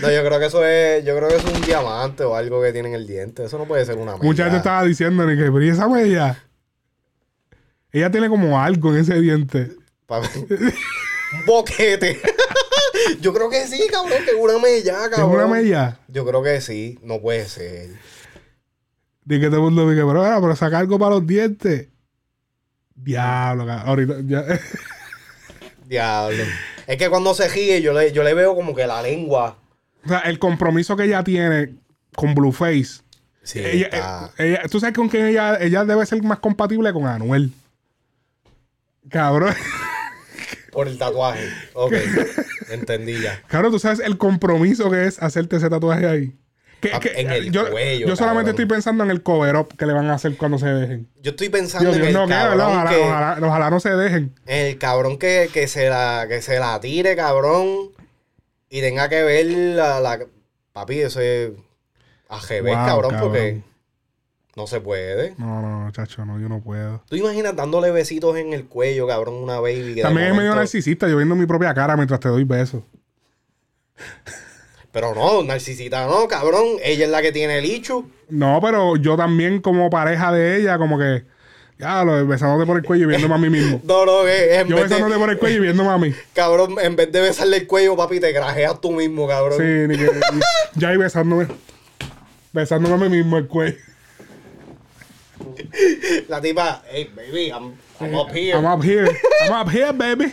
No, yo creo que eso es. Yo creo que eso es un diamante o algo que tiene en el diente. Eso no puede ser una mella. Mucha gente estaba diciendo ni que, pero ¿y esa mella? Ella tiene como algo en ese diente. Un boquete. yo creo que sí, cabrón, que es una mella, ¿Es cabrón. una mella? Yo creo que sí. No puede ser. Dije que todo el mundo dije, pero, pero saca algo para los dientes. Diablo, cabrón. Ahorita, ya. Diablo. Es que cuando se ríe, yo le, yo le veo como que la lengua. O sea, el compromiso que ella tiene con Blueface. Sí, ella, está- eh, ella- tú sabes con quién ella, ella debe ser más compatible con Anuel. Cabrón. Por el tatuaje. Ok. Entendí ya. Cabrón, tú sabes el compromiso que es hacerte ese tatuaje ahí. Que- que- en el yo, cuello, yo solamente cabrón. estoy pensando en el cover up que le van a hacer cuando se dejen. Yo estoy pensando Dios, en Dios, el no, cabrón ojalá, que... ojalá, ojalá no se dejen. El cabrón que, que, se la, que se la tire, cabrón. Y tenga que ver la... la- papi, eso es... AGB, Wow, cabrón, cabrón. porque... No se puede. No, no, chacho, no, yo no puedo. ¿Tú imaginas dándole besitos en el cuello, cabrón, una baby? que También es medio narcisista, yo viendo mi propia cara mientras te doy besos. Pero no, narcisita no, cabrón. Ella es la que tiene el ichu. No, pero yo también como pareja de ella, como que, ya, lo besándote por el cuello y viéndome a mí mismo. No, no, que en Yo vez de- besándote por el cuello y viéndome a mí. Cabrón, en vez de besarle el cuello, papi, te grajeas tú mismo, cabrón. Sí, ni que, ya ahí besándome. Besándome a mí mismo el cuello. La tipa, hey, baby, I'm, I'm up here. I'm up here. I'm up here, baby.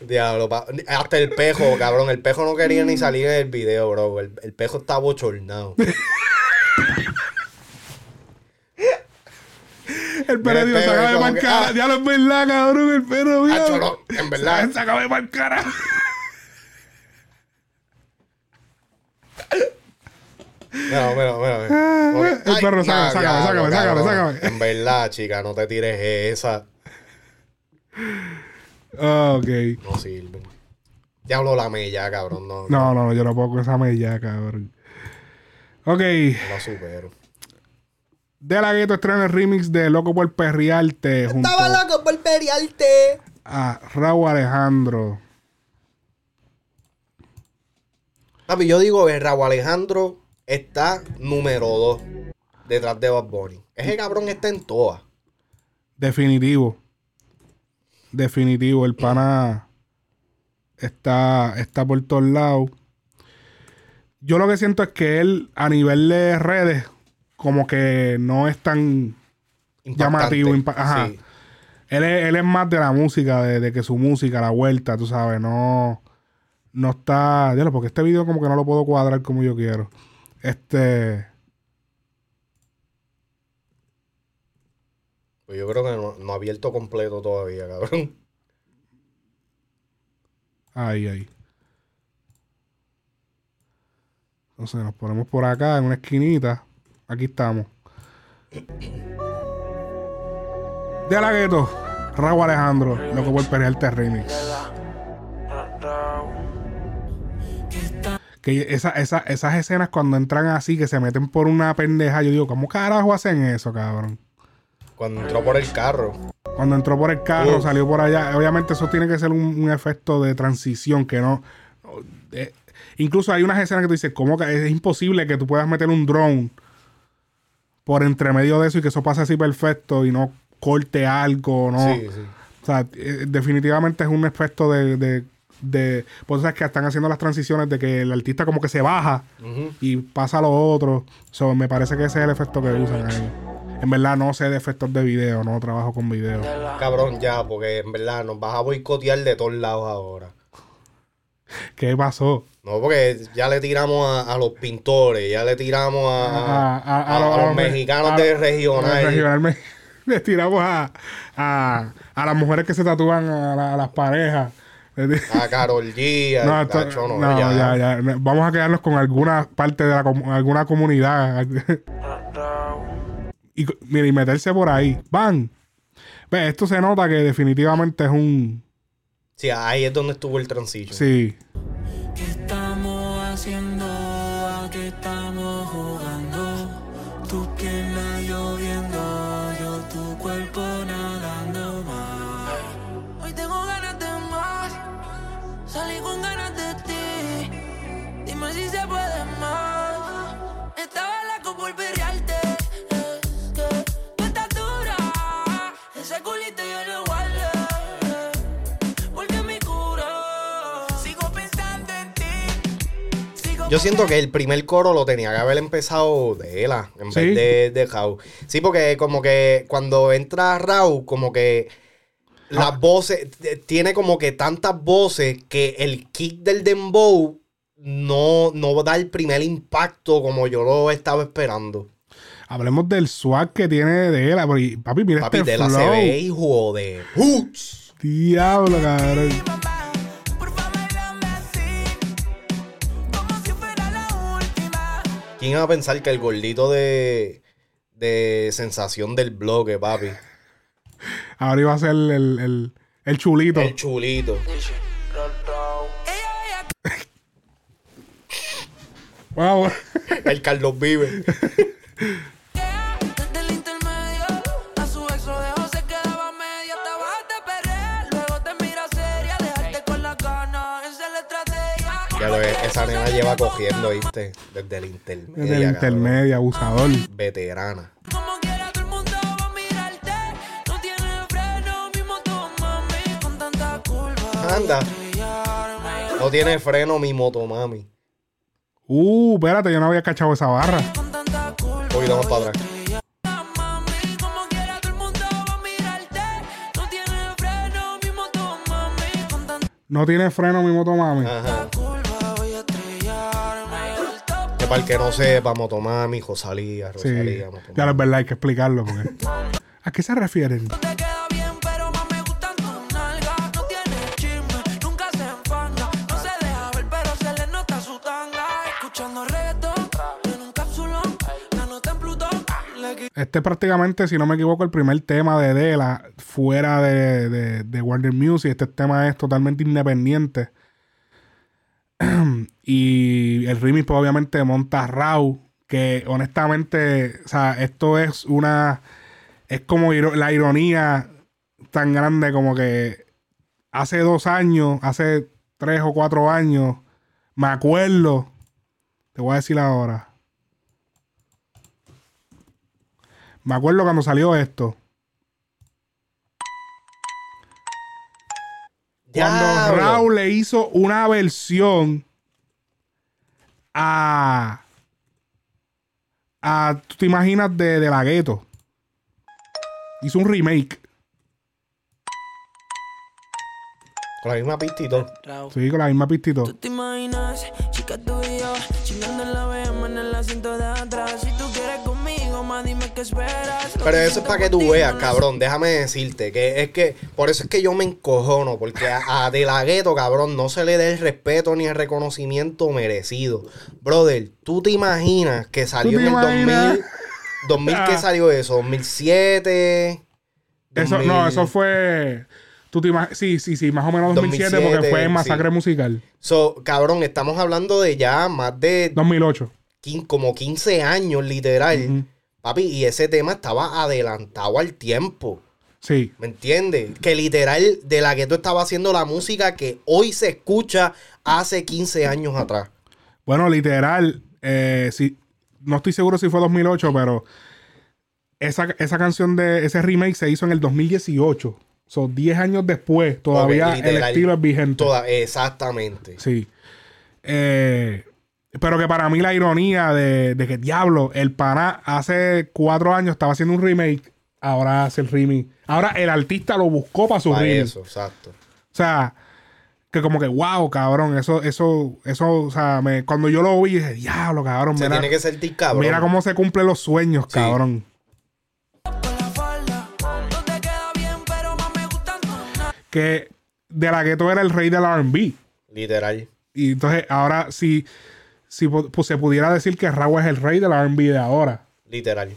Diablo, pa- hasta el pejo, cabrón. El pejo no quería ni salir en el video, bro. El, el pejo está bochornado. El perro el como para que, cara. ah. Ya lo es verdad, cabrón. El perro. Acho, no, en verdad. Sácame para cara. Mira, mira, mira. mira. El Ay, perro, sácame, sácame, sácame, sácame. En verdad, chica, no te tires esa. Ah, ok. No sirve. Diablo la mella, cabrón. No, No, no, yo no puedo con esa mella, cabrón. Ok. no la supero. De la Gueto estrena el remix de Loco por Perriarte junto loco por pelearte. a Raúl Alejandro. Papi, yo digo que Raúl Alejandro está número 2 detrás de Bad Bunny. Ese cabrón está en todas. Definitivo. Definitivo. El pana está, está por todos lados. Yo lo que siento es que él, a nivel de redes, como que no es tan llamativo. impa- Ajá. Sí. Él es, él es más de la música, de, de que su música, la vuelta, tú sabes, no, no está. Diablo, porque este video como que no lo puedo cuadrar como yo quiero. Este. Pues yo creo que no, no ha abierto completo todavía, cabrón. Ahí, ahí. Entonces nos ponemos por acá en una esquinita. Aquí estamos. De la gueto. Raúl Alejandro. Loco por pelearte remix. Que esa, esa- esas escenas cuando entran así, que se meten por una pendeja, yo digo, ¿cómo carajo hacen eso, cabrón? Cuando entró por el carro. Cuando entró por el carro, Uf. salió por allá. Obviamente eso tiene que ser un, un efecto de transición que no... eh, incluso hay unas escenas que tú dices, ¿cómo que es imposible que tú puedas meter un drone por entre medio de eso y que eso pase así perfecto y no corte algo, no? Sí, sí. O sea, eh, definitivamente es un efecto de... de, de por eso es que están haciendo las transiciones de que el artista como que se baja y pasa a lo otro. So, me parece que ese es el efecto que usan ahí. En verdad no sé de efectos de video, no trabajo con video. Cabrón, ya, porque en verdad nos vas a boicotear de todos lados ahora. ¿Qué pasó? No, porque ya le tiramos a, a los pintores, ya le tiramos a, a- a- a los mexicanos a- de a regional. le tiramos a, a, a las mujeres que se tatúan a, la- a las parejas. A Carol G, a No, esto- Tacho, no, no, ya. ya, ya. Vamos a quedarnos con alguna parte de la com- alguna comunidad. y, mira, y meterse por ahí. ¡Bam! Ve, esto se nota que definitivamente es un. Sí, ahí es donde estuvo el transition. Sí. Yo siento que el primer coro lo tenía que haber empezado de Ela en Sí. vez de, de Raúl. Sí, porque como que cuando entra Raúl, como que las Ah. voces, t- tiene como que tantas voces que el kick del dembow no, no da el primer impacto como yo lo estaba esperando. Hablemos del swag que tiene de porque, Papi, mira Papi, este de la flow. se ve hijo de hoots. Diablo, cabrón. ¿Quién iba a pensar que el gordito de, de sensación del bloque, papi? Ahora iba a ser el, el, el- el chulito. El chulito. Wow. El Carlos Vive. Ya lo es, esa nena lleva cogiendo, ¿viste? Desde el intermedio. Desde el intermedio, abusador. Veterana. Como quiera, todo el mundo va a mirarte. No tiene freno, mi moto, mami. Con tanta curva. Anda. estrellarme. No tiene freno mi motomami. Uh, espérate, yo no había cachado esa barra. Un poquito más para atrás. No tiene freno, mi moto, mami. Con Que para el que no sepa, motomami, Rosalía, Sí. Ya es verdad, hay que explicarlo. Porque... ¿A qué se refieren? Este es prácticamente, si no me equivoco, el primer tema de Dela fuera de, de, de Warner Music. Este tema es totalmente independiente. y el remix, pues, obviamente, monta Raw. Que honestamente, o sea, esto es una. Es como la ironía tan grande como que hace dos años, hace tres o cuatro años, me acuerdo. Te voy a decir ahora. Me acuerdo cuando salió esto. Cuando. Raúl le hizo una versión a. a ¿Tú te imaginas de, de la gueto? Hizo un remake. Con la misma todo. Sí, con la misma pistito. Tú te imaginas, chica tú y yo, chingando en la BM en el asiento de atrás. Pero eso es para que tú veas, cabrón. Déjame decirte que es que por eso es que yo me encojono. Porque a, a De La Ghetto, cabrón, no se le dé el respeto ni el reconocimiento merecido. Brother, tú te imaginas que salió en el 2000. imaginas? 2000, ¿qué Ah. salió eso? 2007. Eso, 2000. no, eso fue. ¿tú te sí, sí, sí, más o menos 2007, porque 2007, fue Masacre sí. Musical. So, cabrón, estamos hablando de ya más de 2008. quin- como 15 años, literal. Papi, y ese tema estaba adelantado al tiempo. Sí. ¿Me entiendes? Que literal de la que tú estabas haciendo la música que hoy se escucha hace 15 años atrás. Bueno, literal, eh, sí, no estoy seguro si fue 2008, pero esa, esa canción de ese remake se hizo en el 2018. Son 10 años después, todavía el estilo es vigente. Toda, exactamente. Sí. Eh, pero que para mí la ironía de, de que, diablo, el pana hace cuatro años estaba haciendo un remake, ahora hace el remake. Ahora el artista lo buscó para su Para remake. eso, exacto. O sea, que como que, wow, cabrón, eso, eso, eso, o sea, me- cuando yo lo vi, dije, diablo, cabrón, Se mira, tiene que sentir cabrón. mira cómo se cumplen los sueños, Sí. cabrón. Que de la gueto era el rey del RB. Literal. Y entonces, ahora, si, si se pudiera decir que Rawa es el rey del RB de ahora. Literal.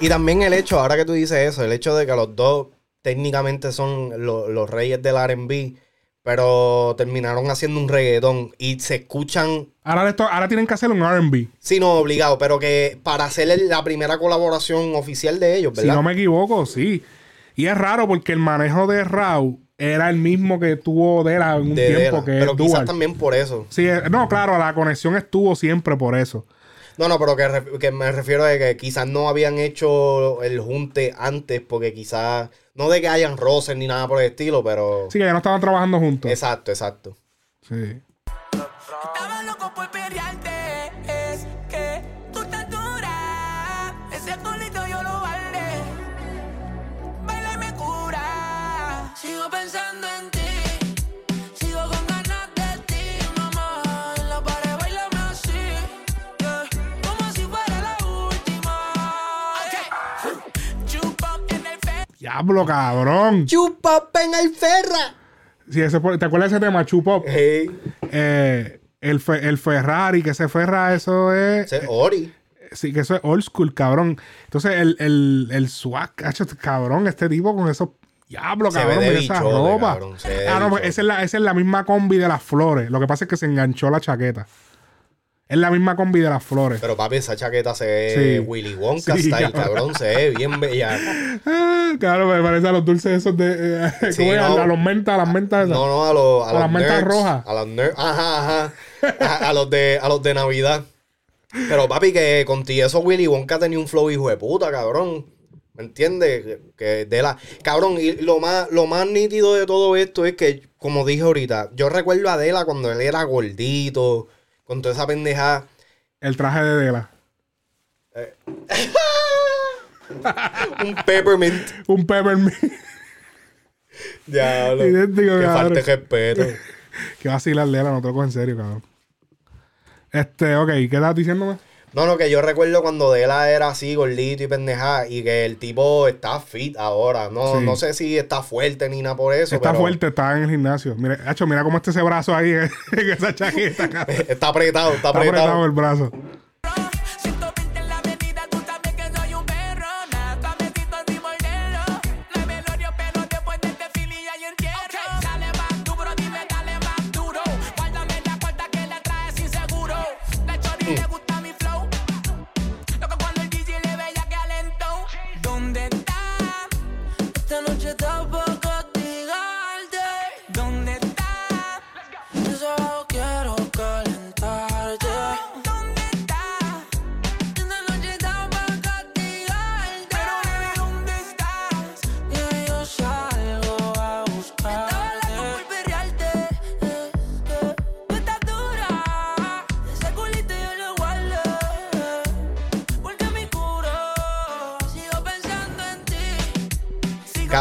Y también el hecho, ahora que tú dices eso, el hecho de que los dos técnicamente son los reyes del RB pero terminaron haciendo un reggaetón y se escuchan, Ahora, esto, ahora tienen que hacer un RB. sí, no obligado, pero que para hacer la primera colaboración oficial de ellos, Si ¿verdad? no me equivoco, sí. Y es raro porque el manejo de Raw era el mismo que tuvo Dela en un De tiempo, Dela. que pero es quizás Dual. también por eso. Sí, eh, no, claro, la conexión estuvo siempre por eso. No, no, pero que, que me refiero a que quizás no habían hecho el junte antes, porque quizás, no de que hayan roces ni nada por el estilo, pero... Sí, que ya no estaban trabajando juntos. Exacto, exacto. Sí. Diablo, cabrón. ¡Chupa en el ferra! Sí, ese, ¿Te acuerdas de ese tema, Chupop? Hey, Eh, el, fe- el Ferrari, que ese Ferra, eso es. ese es Ori. Sí, que eso es old school, cabrón. Entonces, el, el, el swag, cacho, cabrón, este tipo con esos. Diablo, cabrón, mira esa ropa. cabrón, ah, no, pues esa es, la, esa es la misma combi de las flores. Lo que pasa es que se enganchó la chaqueta. Es la misma combi de las flores. Pero papi, esa chaqueta se ve Sí. Willy Wonka Sí, style, cabrón. cabrón. Se ve bien bella. Ah, claro, me parece a los dulces esos de. eh, Sí, ¿cómo es? no. a los mentas, a las mentas esas. No, no, a, los a A los las mentas rojas. A los nerds. Ajá, ajá. A, los de, a los de Navidad. Pero papi, que contigo eso Willy Wonka tenía un flow hijo de puta, cabrón. ¿Me entiendes? Que- Que de la. Cabrón, y lo más, lo más nítido de todo esto es que, como dije ahorita, yo recuerdo a Adela cuando él era gordito, con toda esa pendejada. El traje de Dela. Un peppermint. Un peppermint. Diablo. Idéntico, que falte respeto. que vacilar Dela, no te lo cojo en serio, cabrón. Este, ok, ¿qué estás diciéndome? No, no, que yo recuerdo cuando Dela era así, gordito y pendejada, y que el tipo está fit ahora. No, Sí. no sé si está fuerte ni nada por eso. Está pero fuerte, está en el gimnasio. Mira, Hacho, mira cómo está ese brazo ahí en, en esa chaqueta. Está apretado, está Está apretado. apretado el brazo.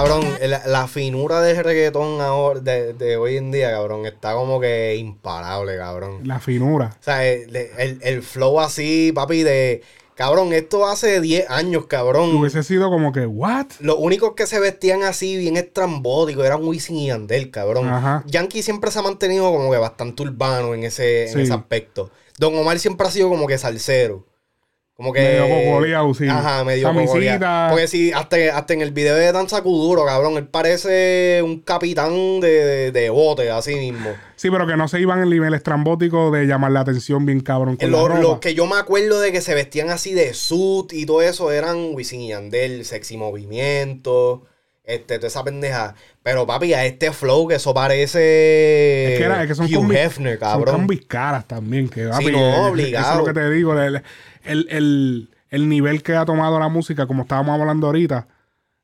Cabrón, la, la finura del reggaetón ahora, de, de hoy en día, cabrón, está como que imparable, cabrón. La finura. O sea, el, el- el flow así, papi, de... Cabrón, esto hace 10 años, cabrón. Hubiese sido como que, ¿what? Los únicos que se vestían así bien estrambóticos eran Wisin y Yandel, cabrón. Ajá. Yankee siempre se ha mantenido como que bastante urbano en ese, en ese aspecto. Don Omar siempre ha sido como que salsero. Como que. Medio cocoleado, sí. Ajá, medio cocoleado. Porque sí, hasta, hasta en el video de Danza Kuduro, cabrón, él parece un capitán de, de, de bote, así mismo. Sí, pero que no se iban en el nivel estrambótico de llamar la atención bien cabrón con Lo, que yo me acuerdo de que se vestían así de suit y todo eso eran Wisin y Yandel, Sexy Movimiento, este, toda esa pendeja. Pero papi, a este flow que eso parece Es que, era, es que son Hugh Hefner, son cabrón. combis caras también. Que, papi, no, eh, Eso obligado. es lo que te digo. El, el, el- el nivel que ha tomado la música, como estábamos hablando ahorita,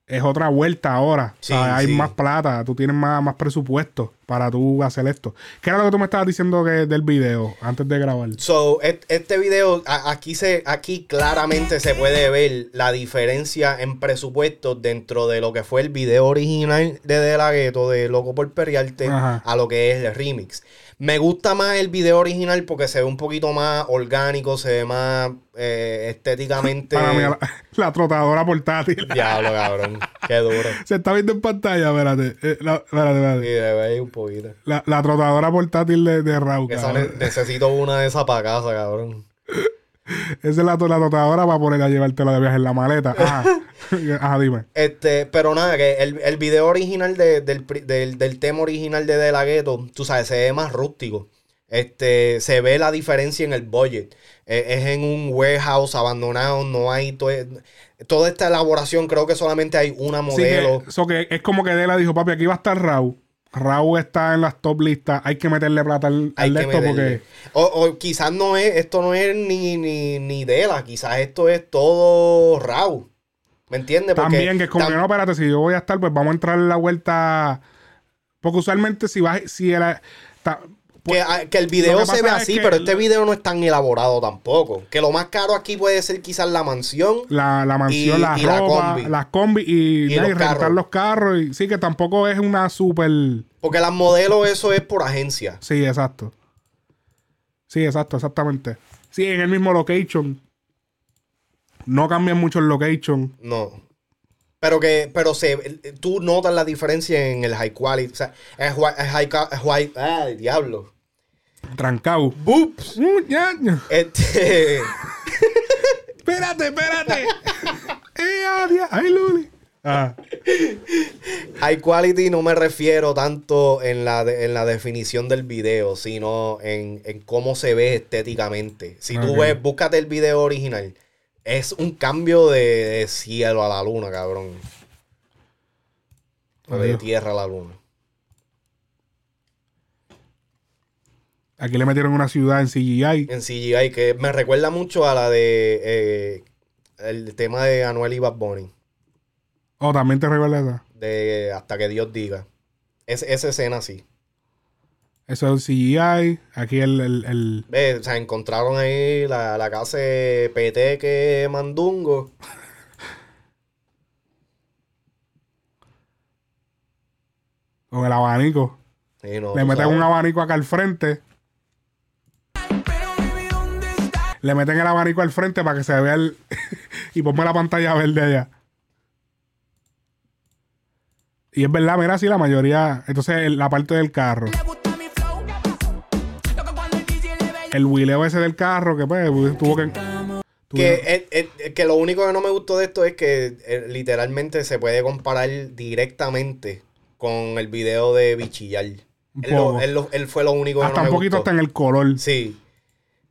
es otra vuelta ahora. Sí, hay sí. más plata, tú tienes más, más presupuesto para tú hacer esto. ¿Qué era lo que tú me estabas diciendo que, del video antes de grabar? So, este video, aquí, se, aquí claramente se puede ver la diferencia en presupuestos dentro de lo que fue el video original de De La Ghetto, de Loco por Perrearte, Ajá. a lo que es el remix. Me gusta más el video original porque se ve un poquito más orgánico, se ve más eh, estéticamente... Para mí, la, la trotadora portátil. Diablo, cabrón. Qué duro. Se está viendo en pantalla, espérate. Eh, la, espérate, Sí, espérate. debe ahí un poquito. La, la trotadora portátil de, de Raúl. Esa necesito una de esas para casa, cabrón. Esa es la, la totadora para poner a llevártela de viaje en la maleta. Ajá. Ajá, dime. Este, pero nada, que el, el video original de- del, del, del tema original de De La Ghetto, tú sabes, se ve más rústico. Este, se ve la diferencia en el budget. Eh, es en un warehouse abandonado, no hay to- toda esta elaboración, creo que solamente hay una Sí, que, modelo. so que es como que Dela dijo, papi, aquí va a estar Raúl. Raúl está en las top listas. Hay que meterle plata al, al de esto meterle. porque... O, o quizás no es, esto no es ni, ni, ni Dela, quizás esto es todo Raw. ¿Me entiendes? También, que es como tam- que no, espérate, si yo voy a estar, pues vamos a entrar en la vuelta. Porque usualmente si vas, si era. ta- Que, ah, que el video se ve así, pero este video no es tan elaborado tampoco. Que lo más caro aquí puede ser quizás la mansión. la, la mansión, Y- la y la ropa, combi. las combi y, Y los y rentar carros. los carros. Y, sí, que tampoco es una super. Porque las modelos, eso es por agencia. Sí, exacto. Sí, exacto, exactamente. Sí, en el mismo location. No cambian mucho el location. No. Pero que, pero se, tú notas la diferencia en el high quality. O sea, es high, high- ay, diablo. Trancado. Boops. Mm, ya. Este. Espérate, espérate. eh, adiós. Ay, Luli. Ah. High quality no me refiero tanto en la, de- en la definición del video, sino en, en cómo se ve estéticamente. Si tú Ok. ves, búscate el video original. Es un cambio de, de cielo a la luna, cabrón. O de tierra a la luna. Aquí le metieron una ciudad en CGI. En CGI, que me recuerda mucho a la de eh, el tema de Anuel y Bad Bunny. Oh, también te recuerda esa. De Hasta que Dios diga. Es, esa escena sí. Eso es CGI. Aquí el, el, el- Ve, o sea, encontraron ahí la, la casa de Peteque Mandungo. con el abanico. Y no, Le meten sabes. un abanico acá al frente. Le meten el abanico al frente para que se vea el. y ponme la pantalla verde allá. Y es verdad, mira, sí, la mayoría. Entonces, la parte del carro. El wheeleo ese del carro, que pues tuvo que. tuvo- Que, eh, eh, que lo único que no me gustó de esto es que eh, literalmente se puede comparar directamente con el video de Bichillar. Él, Un lo- poco. él lo- él fue lo único que hasta no me un poquito gustó. hasta en el color. Sí.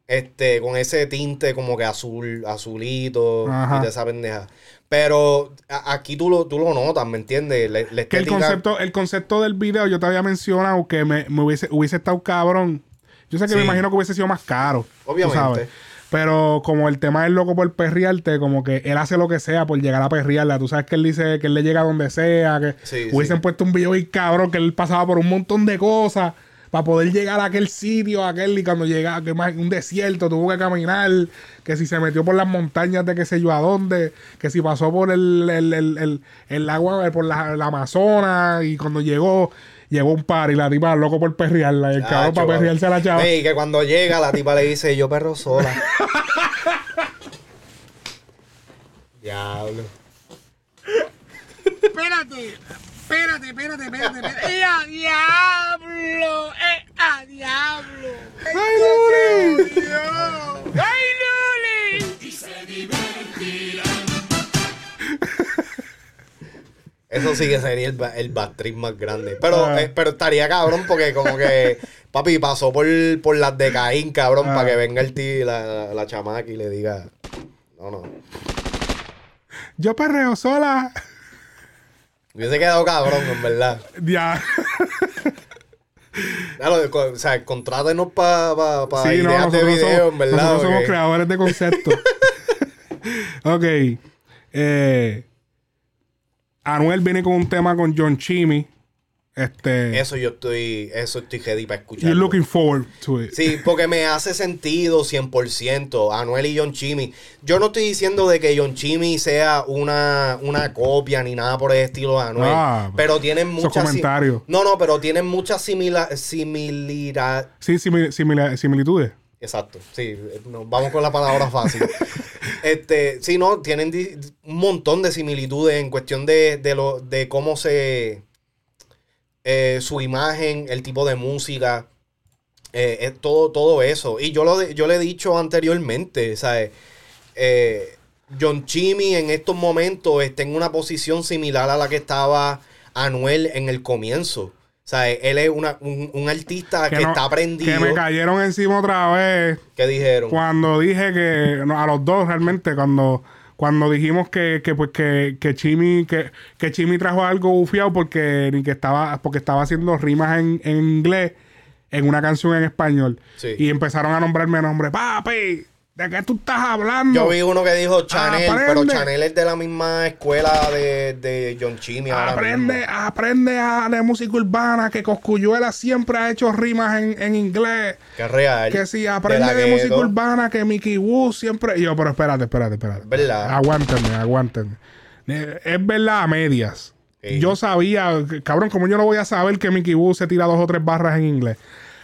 Este, con ese tinte como que azul, azulito Ajá. y de esa pendeja. Pero a- aquí tú lo, tú lo notas, ¿me entiendes? La, la Que el estética- concepto, el concepto del video yo te había mencionado que me, me hubiese, hubiese estado cabrón. Yo sé que Sí. me imagino que hubiese sido más caro. tú Obviamente. sabes. Pero como el tema es loco por perrearte, como que él hace lo que sea por llegar a perrearla. Tú sabes que él dice que él le llega donde sea, que Sí, hubiesen sí. puesto un video y cabrón, que él pasaba por un montón de cosas para poder llegar a aquel sitio, a aquel, y cuando llega que más un desierto, tuvo que caminar, que si se metió por las montañas de qué sé yo a dónde, que si pasó por el, el, el, el- el agua, por la, la Amazonas, y cuando llegó, llegó un par y la tipa loco por perrearla, y el cabrón para perrearse a la chava. Ey, que cuando llega la tipa le dice, yo perro sola. Diablo. Espérate, espérate, espérate, espérate, espérate. ¡Eh, a diablo! ¡Eh, a diablo! ¡Ay, Luli! Dios! ¡Ay, Luli! Eso sí que sería el, el más grande. Pero, Ah. eh, pero estaría cabrón porque como que, papi, pasó por, por las de Caín, cabrón, Ah. para que venga el tío, la, la, la chamaca y le diga, no, no. Yo perreo sola. Hubiese quedado cabrón, en verdad. Ya. Claro, o sea, contrátenos para pa, pa Sí, no, ideas de video, somos, en verdad. nosotros somos porque- creadores de conceptos. ok. Eh, Anuel viene con un tema con John Chimmy. Este. Eso yo estoy, eso estoy ready para escuchar. You're looking forward to it. Sí, porque me hace sentido 100%. Anuel y John Chimmy. Yo no estoy diciendo de que John Chimmy sea una, una copia ni nada por el estilo de Anuel. Ah, pero tienen muchas. comentarios. No, no, pero tienen muchas simila similidad. Sí, simil- simila- similitudes. Exacto, sí, nos vamos con la palabra fácil. este, sí, no, tienen un montón de similitudes en cuestión de, de, lo, de cómo se. eh, su imagen, el tipo de música. Eh, todo, todo eso. Y yo, lo, yo le he dicho anteriormente, ¿sabes? Eh, John Chimmy en estos momentos está en una posición similar a la que estaba Anuel en el comienzo. O sea, él es una- un, un artista que, no- está aprendido. Que me cayeron encima otra vez. ¿Qué dijeron? Cuando dije que no, a los dos realmente, cuando, cuando dijimos que, que pues que, que Chimi, que, que Chimi trajo algo bufiado porque ni que estaba, porque estaba haciendo rimas en, en inglés en una canción en español. Sí. Y empezaron a nombrarme nombre, papi, ¿de qué tú estás hablando? Yo vi uno que dijo Chanel, Aprende. pero Chanel es de la misma escuela de, de John Chimmy ahora Aprende, mismo. aprende a de música urbana, que Coscuyuela siempre ha hecho rimas en, en inglés. Que real. Que si aprende de, música urbana, que Mickey Wu siempre. Y Yo, pero espérate, espérate, espérate. ¿Verdad? Aguántenme, aguántenme. Eh, Es verdad a medias. Sí. Yo sabía, cabrón, como yo no voy a saber que Mickey Wu se tira dos o tres barras en inglés.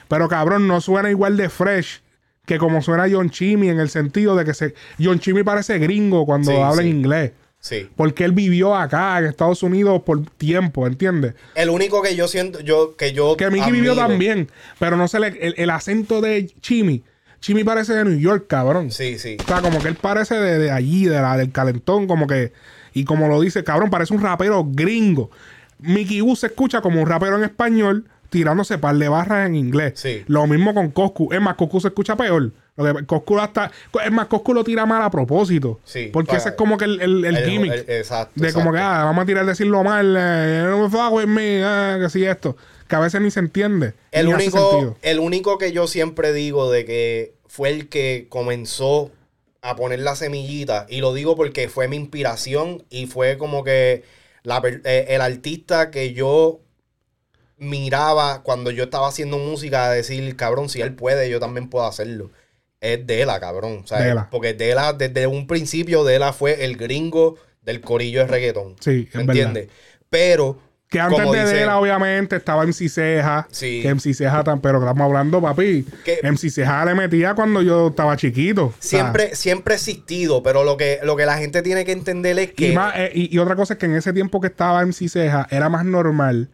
Pero cabrón, no suena igual de fresh que como suena John Chimmy en el sentido de que se. John Chimmy parece gringo cuando Sí, habla sí. en inglés. Sí. Porque él vivió acá en Estados Unidos por tiempo, ¿entiendes? El único que yo siento, yo, que yo. Que Mickey vivió también, pero no se le. El, el acento de Chimmy. Chimmy parece de New York, cabrón. Sí, sí. O sea, como que él parece de, de allí, de la, del calentón, como que. Y como lo dice, cabrón, parece un rapero gringo. Mickey Wu se escucha como un rapero en español, tirándose par de barras en inglés. Sí. Lo mismo con Coscu. Es más, Coscu se escucha peor. Coscu hasta. Es más, Coscu lo tira mal a propósito. Sí, Porque para- ese es como que el, el, el El- gimmick. el- exacto, de como que, ah, vamos a tirar decirlo mal, eh, no me with me, ah, que sí esto. Que a veces ni se entiende. El único, el único que yo siempre digo de que fue el que comenzó a poner la semillita, y lo digo porque fue mi inspiración y fue como que la eh, el artista que yo miraba cuando yo estaba haciendo música, a decir, cabrón, si él puede, yo también puedo hacerlo. Es Dela, cabrón. o sea, Dela. Porque Dela, desde un principio, Dela fue el gringo del corillo de reggaetón. Sí, ¿Me entiendes? Pero. Que antes como de dice- él, obviamente, estaba MC Ceja. Sí. Que MC Ceja, tan, pero estamos hablando, papi. Que- MC Ceja le metía cuando yo estaba chiquito. O sea, Siempre, siempre ha existido, pero lo que, lo que la gente tiene que entender es que. y, más, eh, y, y otra cosa es que en ese tiempo que estaba MC Ceja, era más normal.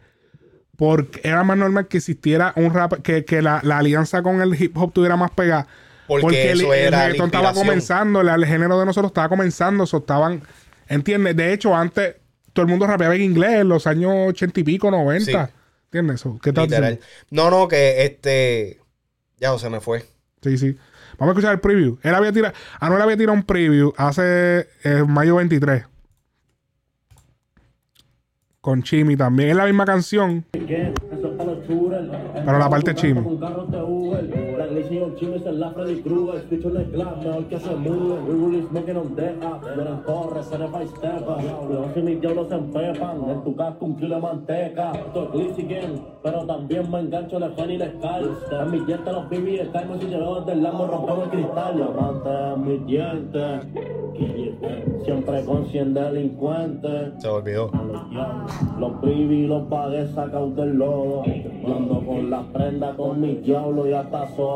Porque era más normal que existiera un rap, que, que la, la alianza con el hip hop tuviera más pegada. Porque eso era la reggaetón estaba comenzando, el, el género de nosotros estaba comenzando, so estaban, ¿entiendes? De hecho, antes todo el mundo rapeaba en inglés en los años ochenta y pico, 90. Sí. ¿Entiendes? So, ¿Qué tal? literal. No, no, que este. Ya se me fue. Sí, sí. Vamos a escuchar el preview. Él había tirado, Anuel había tirado un preview hace eh, mayo 23. Con Chimi también. Es la misma canción. Pero la parte Chimi. Un carro de Uber, la iglesia y un chisme es la Freddy Krueger, escucho en el club, mejor que se mude, we really smoking on that, pero corre, se by step, cuidado si mis diablos se empepan, en tu casco un kilo de manteca, esto es glitzy game, pero también me engancho la fan y la sky, en mis dientes los baby, el time si llevo desde el lambo, rompemos el cristal, diamante en mis dientes, siempre con 100 delincuentes, Se olvidó. los diablos, los pagué sacados del lodo. Yo ando con las prendas con mi diablo y hasta solo.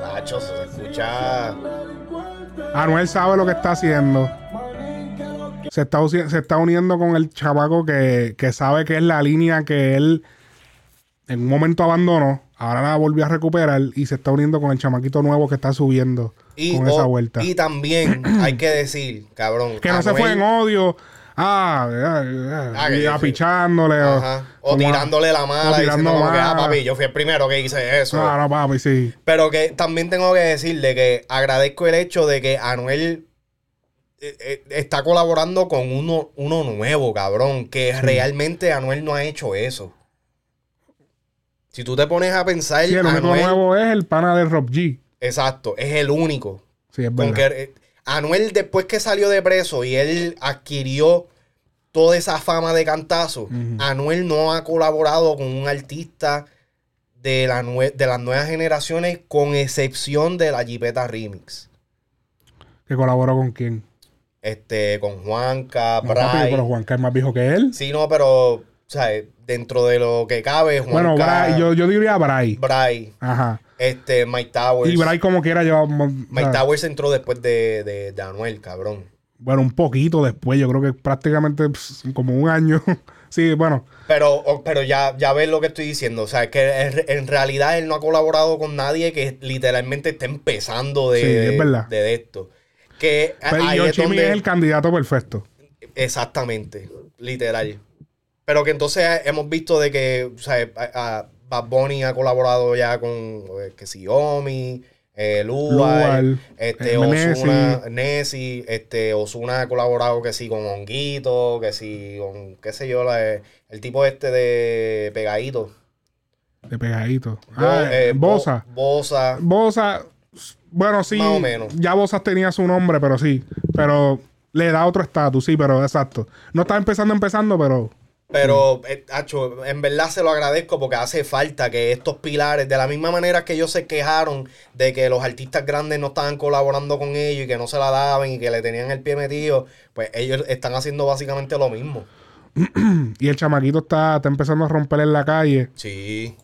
Nacho, se escucha. Anuel sabe lo que está haciendo. Se está, usi- se está uniendo con el chamaco que, que sabe que es la línea que él en un momento abandonó. Ahora la volvió a recuperar y se está uniendo con el chamaquito nuevo que está subiendo Y, con esa vuelta. y también hay que decir, cabrón. Que no se fue en odio. Ah, ah, y apichándole. o- Ajá. O, tirándole la o mala, tirando diciendo como que, ah, papi, yo fui el primero que hice eso. No, papi, sí. Pero que también tengo que decirle que agradezco el hecho de que Anuel eh, eh, está colaborando con uno, uno nuevo, cabrón. Que realmente Anuel no ha hecho eso. Si tú te pones a pensar, Sí, el único Anuel, nuevo es el pana de Rob G. exacto, es el único. Sí, es Con verdad. que, eh, Anuel, después que salió de preso y él adquirió toda esa fama de cantazo. Anuel no ha colaborado con un artista de, la de las nuevas generaciones, con excepción de la Jipeta Remix. Que colaboró con quién. Este, con Juanca, No, Bray. pero Juanca es más viejo que él. Sí, no, pero, o sea, dentro de lo que cabe, Juanca, bueno, Bray, yo, yo diría Bray. Bray, Ajá. Este, Mike Towers. Y Bray como quiera lleva... Mike Towers entró después de, de, de Anuel, cabrón. Bueno, un poquito después, yo creo que prácticamente pues, como un año. sí, bueno, Pero, pero ya, ya ves lo que estoy diciendo. O sea, es que en, realidad él no ha colaborado con nadie que literalmente esté empezando de, Sí, es verdad. de, de esto. Que pero ahí es donde- es el candidato perfecto. Exactamente, literal. Pero que entonces hemos visto de que, o sea, a- a Bad Bunny ha colaborado ya con, eh, que si Omi, eh, Luar, este, eh, Ozuna, Nessie, este, Ozuna ha colaborado que sí con Honguito, que sí con, qué sé yo, la- el tipo este de Pegadito. De pegadito. Bo- Ah, eh, Bo- Bosa. Bosa. Bosa, bueno, sí. Más o menos. Ya Bosa tenía su nombre, pero sí. Pero le da otro estatus, sí, pero exacto. No está empezando, empezando, pero. Pero, eh, Acho, en verdad se lo agradezco porque hace falta que estos pilares, de la misma manera que ellos se quejaron de que los artistas grandes no estaban colaborando con ellos y que no se la daban y que le tenían el pie metido, pues ellos están haciendo básicamente lo mismo. Y el chamaquito está, está empezando a romper en la calle. Sí.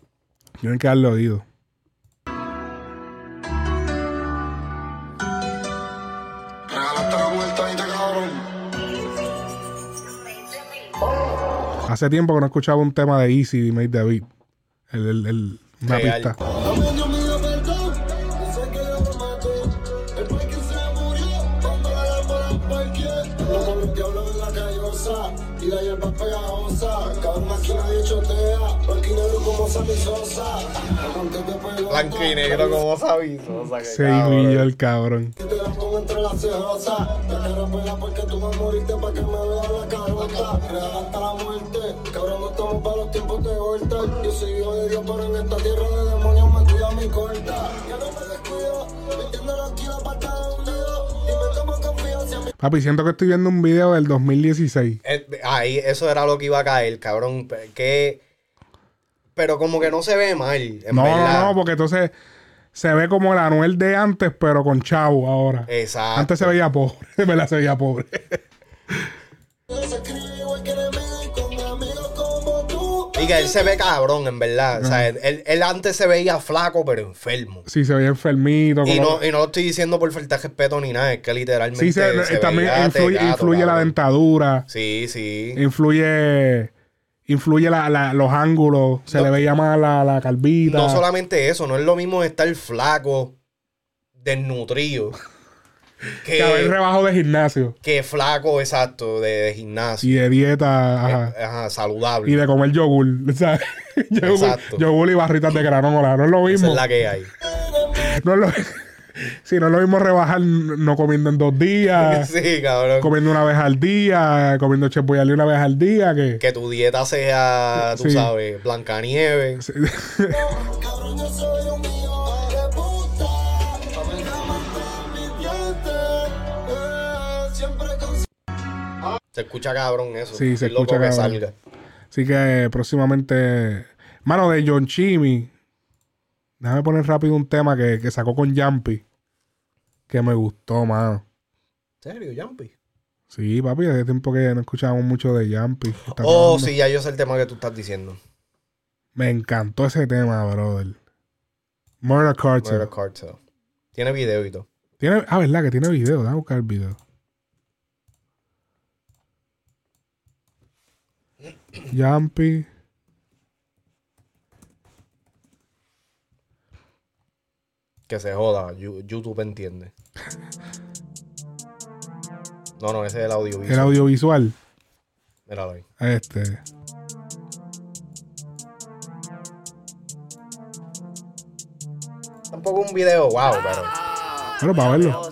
Tienen que darle oído. Hace tiempo que no escuchaba un tema de Easy de Made Beat. El, el, el- una Real. pista. Blanco y negro como Sammy Sosa. Antes de pelota, Blanco y negro como Sabizo. O sea, que Se brilló el cabrón. Estamos para los tiempos de vuelta. Yo soy hijo de Dios, pero en esta tierra de demonios me cuida mi corta. Ya no me descuido. Metiéndolo aquí la pata de unido. Y me tomo confianza. Mi Papi, siento que estoy viendo un video del 2016. Eh, ahí, eso era lo que iba a caer, cabrón. Que. Pero como que no se ve mal, en No, verdad. no, no, porque entonces se ve como el Anuel de antes, pero con chavo ahora. Exacto. Antes se veía pobre, ¿verdad? Se veía pobre. Y que él se ve cabrón, en verdad. O sea, él, él antes se veía flaco, pero enfermo. Sí, se veía enfermito. Y como- no, y no lo estoy diciendo por falta de respeto ni nada, es que literalmente. sí, se- se también veía influye, tecato, influye la cabrón. dentadura. Sí, sí. Influye. Influye la- la- los ángulos. Se No. le veía más la, la calvita. No solamente eso, no es lo mismo estar flaco, desnutrido, Que haber que, rebajo de gimnasio. que flaco, exacto, de, de gimnasio. Y de dieta. Ajá. Eh, ajá, saludable. Y de comer yogur. ¿sabes? yogur, Exacto. yogur y barritas de granola. No es lo Esa mismo. es la que hay. No es lo, sí, no es lo mismo rebajar no comiendo en dos días. sí, cabrón. comiendo una vez al día, comiendo Chef Boyardee una vez al día, que... Que tu dieta sea, tú Sí. sabes, Blancanieves. Sí. Se escucha cabrón eso. Sí, se escucha que cabrón. salga. Así que próximamente... Mano, de John Chimmy. Déjame poner rápido un tema que, que sacó con Jumpy. Que me gustó, mano. ¿En serio, Jumpy? Sí, papi, hace tiempo que no escuchábamos mucho de Jumpy. Oh, sí, ya yo sé el tema que tú estás diciendo. Me encantó ese tema, brother. Murder Cartel. Murder Cartel. Tiene video y todo. Tiene, ah, ¿verdad? Que tiene video. Déjame buscar el video. Jumpy. Que se joda. YouTube entiende. No, no, ese es el audiovisual. El audiovisual. Míralo ahí. Este. Tampoco un video, wow, pero. Pero para verlo.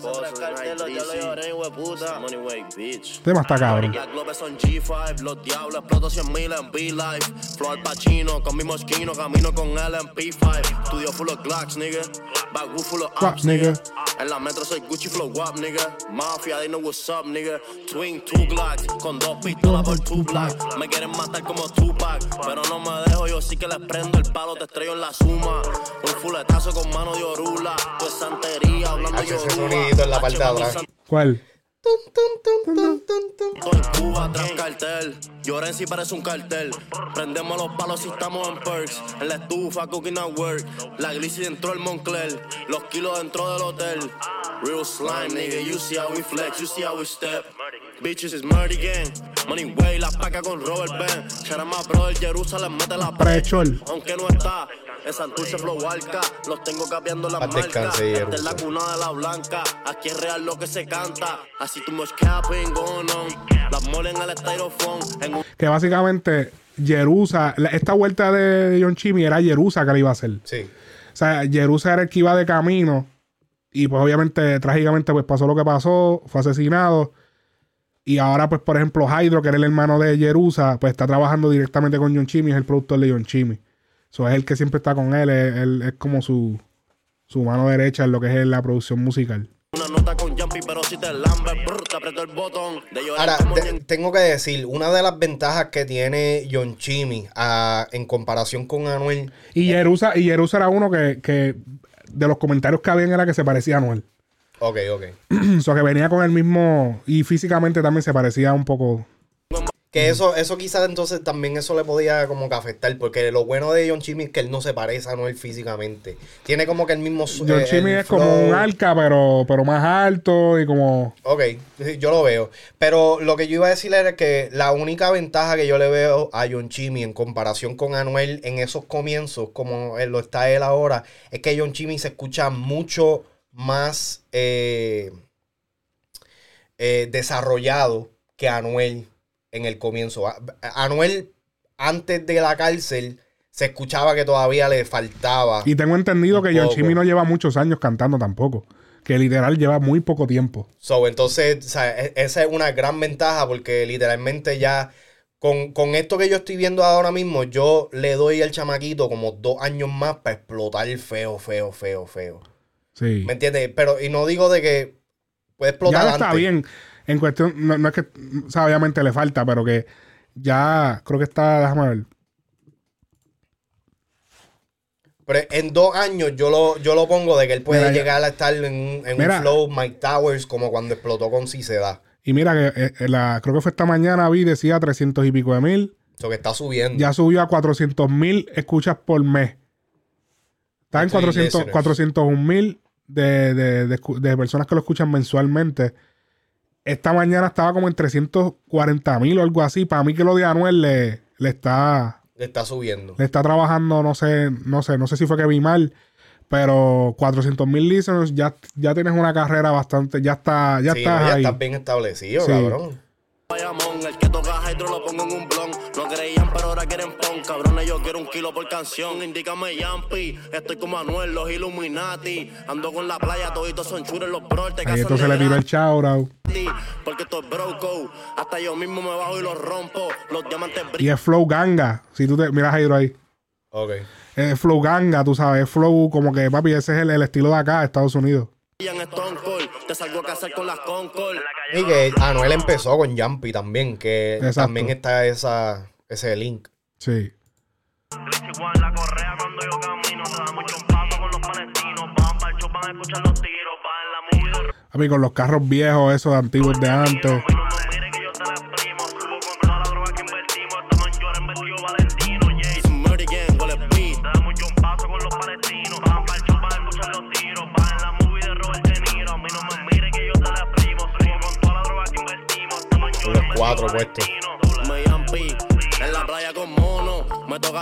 tema está cabrón. Ya globes son G5, los diablos exploto 100 mil en B-Life. Flow al Pacino, con mi mosquino, camino con él en P5. Estudio full of Glocks, nigga. Backwood full of ops, nigga. En la metro soy Gucci flow guap, nigga. Mafia, they know what's up, nigga. Twin, two Glocks, con dos pistolas por two black. Me quieren matar como Tupac, pero no me dejo, yo sí que les prendo el palo, te estrello en la suma. Un fuletazo con mano de orula, pues santería, hablando Hacho, ese sonidito en la parte de atrás. ¿Cuál? tun, tun, tun. Todo en Cuba tras cartel. Lloren si parece un cartel. Prendemos los palos si estamos en perks. En la estufa, cooking at work. La glissy dentro del Moncler. Los kilos dentro del hotel. Real slime, nigga. You see how we flex, you see how we step. Bitches is murder gang. Money way, la paca con Robert Ben. Shara más brother, Jerusalén, mete la Prechol. Aunque no está. En Santurce Flow Arca, los tengo cambiando las marcas. Esta es la cuna de la blanca. Aquí es real lo que se canta. Así too much capping going on. Las molen al styrofoam. Un Que básicamente Jerusa, esta vuelta de John Chimmy era Jerusa que le iba a hacer. Sí. O sea, Jerusa era el que iba de camino. Y pues obviamente, trágicamente, pues pasó lo que pasó, fue asesinado. Y ahora, pues, por ejemplo, Hydro, que era el hermano de Jerusa, pues está trabajando directamente con John Chimmy, es el productor de John Chimmy. So, es el que siempre está con él, es, él- es como su, su mano derecha en lo que es la producción musical. Una nota con jumpy, pero si te lambe, brr, te aprieto el botón. De llorar Ahora, te- tengo que decir, una de las ventajas que tiene John Chimmy ah, en comparación con Anuel, Y Jerusa, y Jerusa era uno que, que de los comentarios que habían era que se parecía a Noel. ok, ok. o sea, que venía con el mismo. Y físicamente también se parecía un poco. Que eso, eso quizás entonces también eso le podía como que afectar, porque lo bueno de John Chimmy es que él no se parece a Anuel físicamente. Tiene como que el mismo... John eh, Chimmy es como un arca, pero, pero más alto y como. Ok, yo lo veo. Pero lo que yo iba a decir era que la única ventaja que yo le veo a John Chimmy en comparación con Anuel en esos comienzos, como lo está él ahora, es que John Chimmy se escucha mucho más eh, eh, desarrollado que Anuel en el comienzo. Anuel, antes de la cárcel, se escuchaba que todavía le faltaba. Y tengo entendido que John. Chimmy no lleva muchos años cantando tampoco. Que literal lleva muy poco tiempo. So, entonces, o sea, e- esa es una gran ventaja porque literalmente ya con, con esto que yo estoy viendo ahora mismo, yo le doy al chamaquito como dos años más para explotar feo, feo, feo, feo. Sí. ¿Me entiendes? Pero, y no digo de que puede explotar Ya está antes. bien. En cuestión, no, no es que, o sea, obviamente le falta, pero que ya creo que está, déjame ver. Pero en dos años yo lo, yo lo pongo de que él puede Mira, llegar a estar en, un- en Mira. un flow Mike Towers como cuando explotó con da. Y mira que eh, eh, la, creo que fue esta mañana, vi, decía 300 y pico de mil. Eso que está subiendo. Ya subió a 400 mil escuchas por mes. Está en Monthly 400 listeners. 401 mil de, de, de escu- de personas que lo escuchan mensualmente. Esta mañana estaba como en 340 mil o algo así. Para mí que lo de Anuel le, le está Le está subiendo. le está trabajando, no sé, no sé, no sé si fue que vi mal, pero 400 mil listeners, ya, ya tienes una carrera bastante, ya está, ya Sí, no, ya ahí. estás bien establecido, Sí. cabrón. Bayamón, el que toca hydro lo pongo en un blon. No creían, pero ahora quieren pon. Cabrones, yo quiero un kilo por canción. Indícame Yampi. Estoy como Anuel, los Illuminati. Ando con la playa, toditos son los bros Ahí entonces de le tiró el out. Porque esto es broco. Hasta yo mismo me bajo y los rompo. Los diamantes Y es Flow Ganga. Si tú te miras Hydro ahí. Ok. Es Flow Ganga, tú sabes. es Flow como que, papi, ese es el, el estilo de acá, de Estados Unidos. Brillan Stone Cold. Te salgo a casar con las Concord. Y que Anuel empezó con Jumpy también, que Exacto. también está esa, ese link. Sí. Igual la correa cuando yo camino. Se da mucho paso con los palestinos. Van para el show, van a escuchar los tiros. Van en la movie de Papi, con los carros viejos, esos antiguos de antes. Los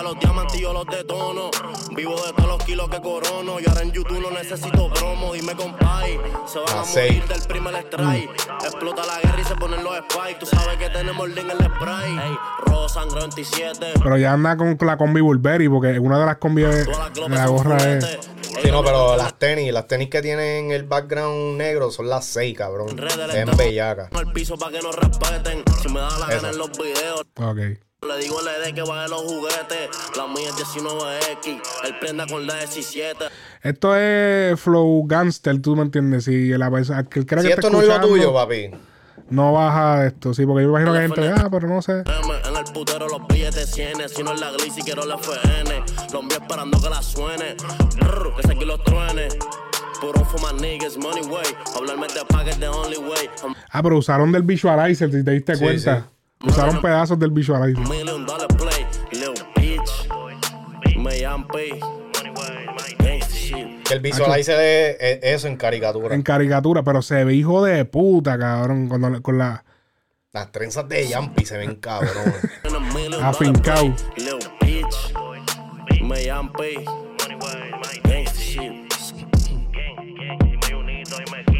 los diamantes y yo los detono. Vivo de todos los kilos que corono. Y ahora en YouTube no necesito promo. Dime compay, se van a Ah, morir del primer strike. Explota la guerra y se ponen los spikes. Tú sabes que tenemos link en el spray. Ey, sangre 27. Pero ya anda con la combi Burberry, porque una de las combi de la gorra es. Sí, no, pero las tenis, las tenis que tienen el background negro son las seis, cabrón. Estamos bellaca. Al piso para que nos respeten. Si me da la gana en los videos. Ok. Le digo al ED que baje los juguetes. La mía es 19X. Él prenda con la 17. Esto es Flow Gangster, tú me entiendes. Si la persona que cree Si que esto no es lo tuyo, papi. no baja esto, sí, porque yo me imagino que hay gente, ah, pero no sé. En el putero los billetes 100. Si no es la quiero la FN. Los míos esperando que la suene. Brr, que se aquí los truene. Put on for my niggas, money way. Hablarme de paga the only way. I'm Ah, pero usaron del visualizer, si te diste Sí, cuenta. Usaron pedazos del visualizer. million dollar play. Little bitch. Me llaman el visualizer es, es eso en caricatura. En caricatura, pero se ve hijo de puta, cabrón. Cuando, le- con la. Las trenzas de Yampi se ven cabrón. Afincao. Me.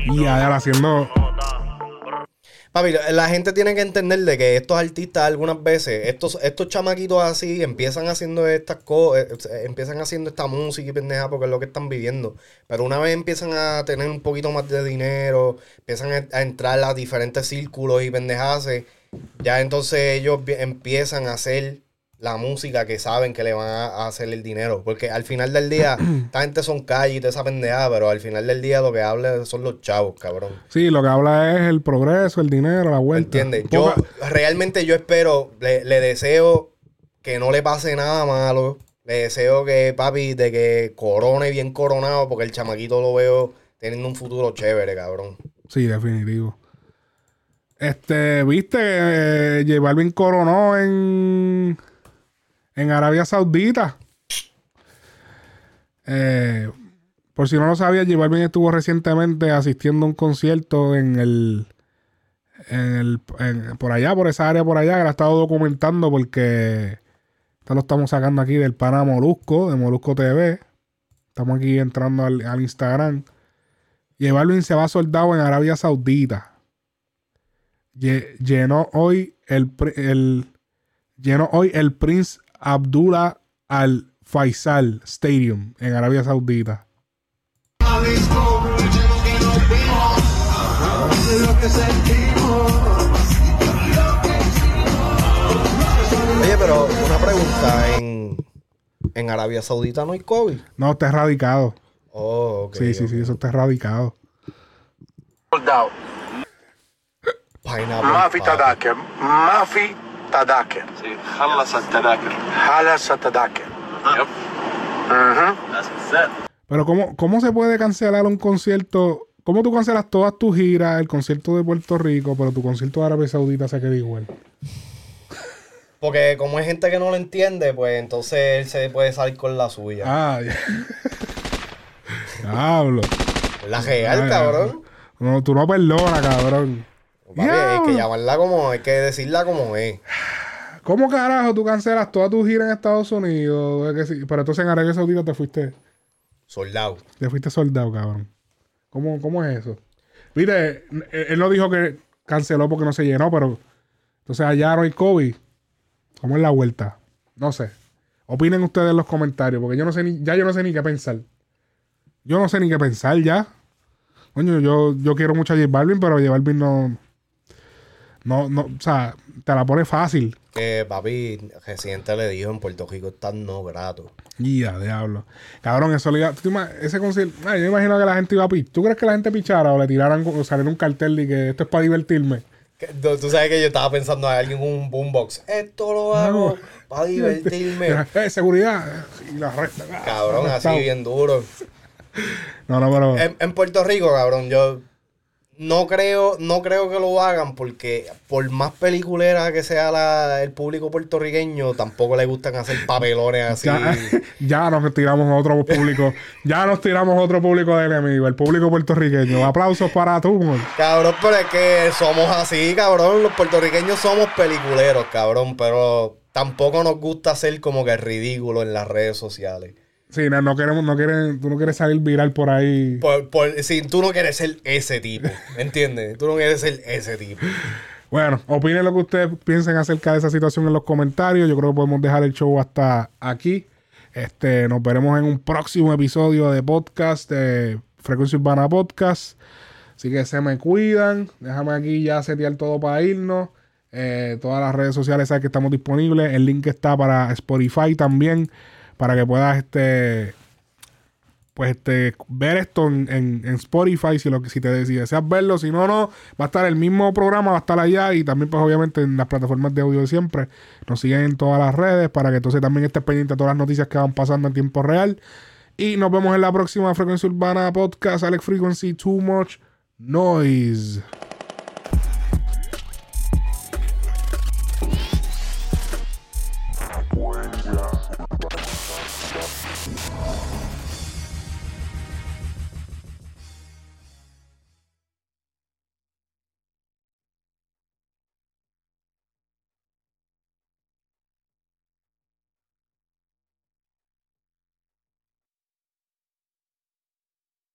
Y allá haciendo. Papi, la gente tiene que entender de que estos artistas algunas veces, estos, estos chamaquitos así, empiezan haciendo estas cosas, empiezan haciendo esta música y pendeja porque es lo que están viviendo. Pero una vez empiezan a tener un poquito más de dinero, empiezan a, entrar a diferentes círculos y pendejas, ya entonces ellos empiezan a hacer la música que saben que le van a, hacer el dinero. Porque al final del día, esta gente son calle y toda esa pendejada, pero al final del día lo que habla son los chavos, cabrón. Sí, lo que habla es el progreso, el dinero, la vuelta. ¿Entiendes? Yo realmente yo espero, le, le deseo que no le pase nada malo. Le deseo que, papi, de que corone bien coronado, porque el chamaquito lo veo teniendo un futuro chévere, cabrón. Sí, definitivo. Este, viste, eh, J Balvin coronó en, en Arabia Saudita. Eh, por si no lo sabía, J Balvin estuvo recientemente asistiendo a un concierto en el, en el por allá, por esa área por allá, que la he estado documentando porque esto lo estamos sacando aquí del pana Molusco, de Molusco TV. Estamos aquí entrando al, al Instagram. J Balvin se va soldado en Arabia Saudita. Lle- Llenó hoy el, el llenó hoy el Prince Abdullah al Faisal Stadium en Arabia Saudita. Oye, pero una pregunta, en, en Arabia Saudita no hay COVID. No, está erradicado. Oh, ok. Sí, sí, sí, eso está erradicado. Mafi Tadake. Mafi تذاكر ما في تذاكر خلص التذاكر خلص التذاكر Pero ¿cómo, ¿cómo se puede cancelar un concierto? ¿Cómo tú cancelas todas tus giras, el concierto de Puerto Rico, pero tu concierto de Arabia Saudita se queda igual? Porque como hay gente que no lo entiende, pues entonces él se puede salir con la suya. Ah, ya. Diablo. la real, Ah, cabrón. No, tú no perdonas, cabrón. Papi, hay que llamarla como, hay que decirla como es. ¿Cómo carajo tú cancelas toda tu gira en Estados Unidos? Pero entonces en Arabia Saudita te fuiste, Soldado. te fuiste soldado, cabrón. ¿Cómo, cómo es eso? Mire, él, él no dijo que canceló porque no se llenó, pero entonces allá no hay COVID. ¿Cómo es la vuelta? No sé. Opinen ustedes en los comentarios, porque yo no sé ni, ya yo no sé ni qué pensar. Yo no sé ni qué pensar ya. Coño, yo, yo quiero mucho a J Balvin, pero J Balvin no. No, no, o sea, te la pone fácil. Que papi, Residente le dijo en Puerto Rico está no grato. Ya, diablo. Cabrón, eso le iba. ¿tú te ima- ese concierto. yo me imagino que la gente iba a pi. ¿Tú crees que la gente pichara o le tiraran o saliera un cartel y que esto es para divertirme? Tú sabes que yo estaba pensando en alguien con un boombox. Esto lo hago para divertirme. Eh, seguridad. Y la resta. Cabrón, así bien duro. No, no, pero. En, en Puerto Rico, cabrón, yo no creo, no creo que lo hagan porque por más peliculera que sea la- el público puertorriqueño, tampoco le gustan hacer papelones así. ya, ya nos tiramos a otro público. ya nos tiramos a otro público de enemigo. El público puertorriqueño. Aplausos para tú, amor. Cabrón, pero es que somos así, cabrón. Los puertorriqueños somos peliculeros, cabrón, pero tampoco nos gusta ser como que ridículo en las redes sociales. Sí, no, no queremos, no quieren, tú no quieres salir viral por ahí. Por, por, si tú no quieres ser ese tipo, ¿me entiendes? Tú no quieres ser ese tipo. Bueno, opinen lo que ustedes piensen acerca de esa situación en los comentarios. Yo creo que podemos dejar el show hasta aquí. Este, nos veremos en un próximo episodio de podcast de Frecuencia Urbana Podcast. Así que se me cuidan. Déjame aquí ya setear todo para irnos. Eh, todas las redes sociales saben que estamos disponibles. El link está para Spotify también. Para que puedas este pues este, ver esto en, en- Spotify si, lo, si, te, si deseas verlo. Si no, no, va a estar el mismo programa, va a estar allá y también pues obviamente en las plataformas de audio de siempre. Nos siguen en todas las redes para que entonces también estés pendiente de todas las noticias que van pasando en tiempo real. Y nos vemos en la próxima Frecuencia Urbana Podcast. Alex Frequency, Too Much Noise.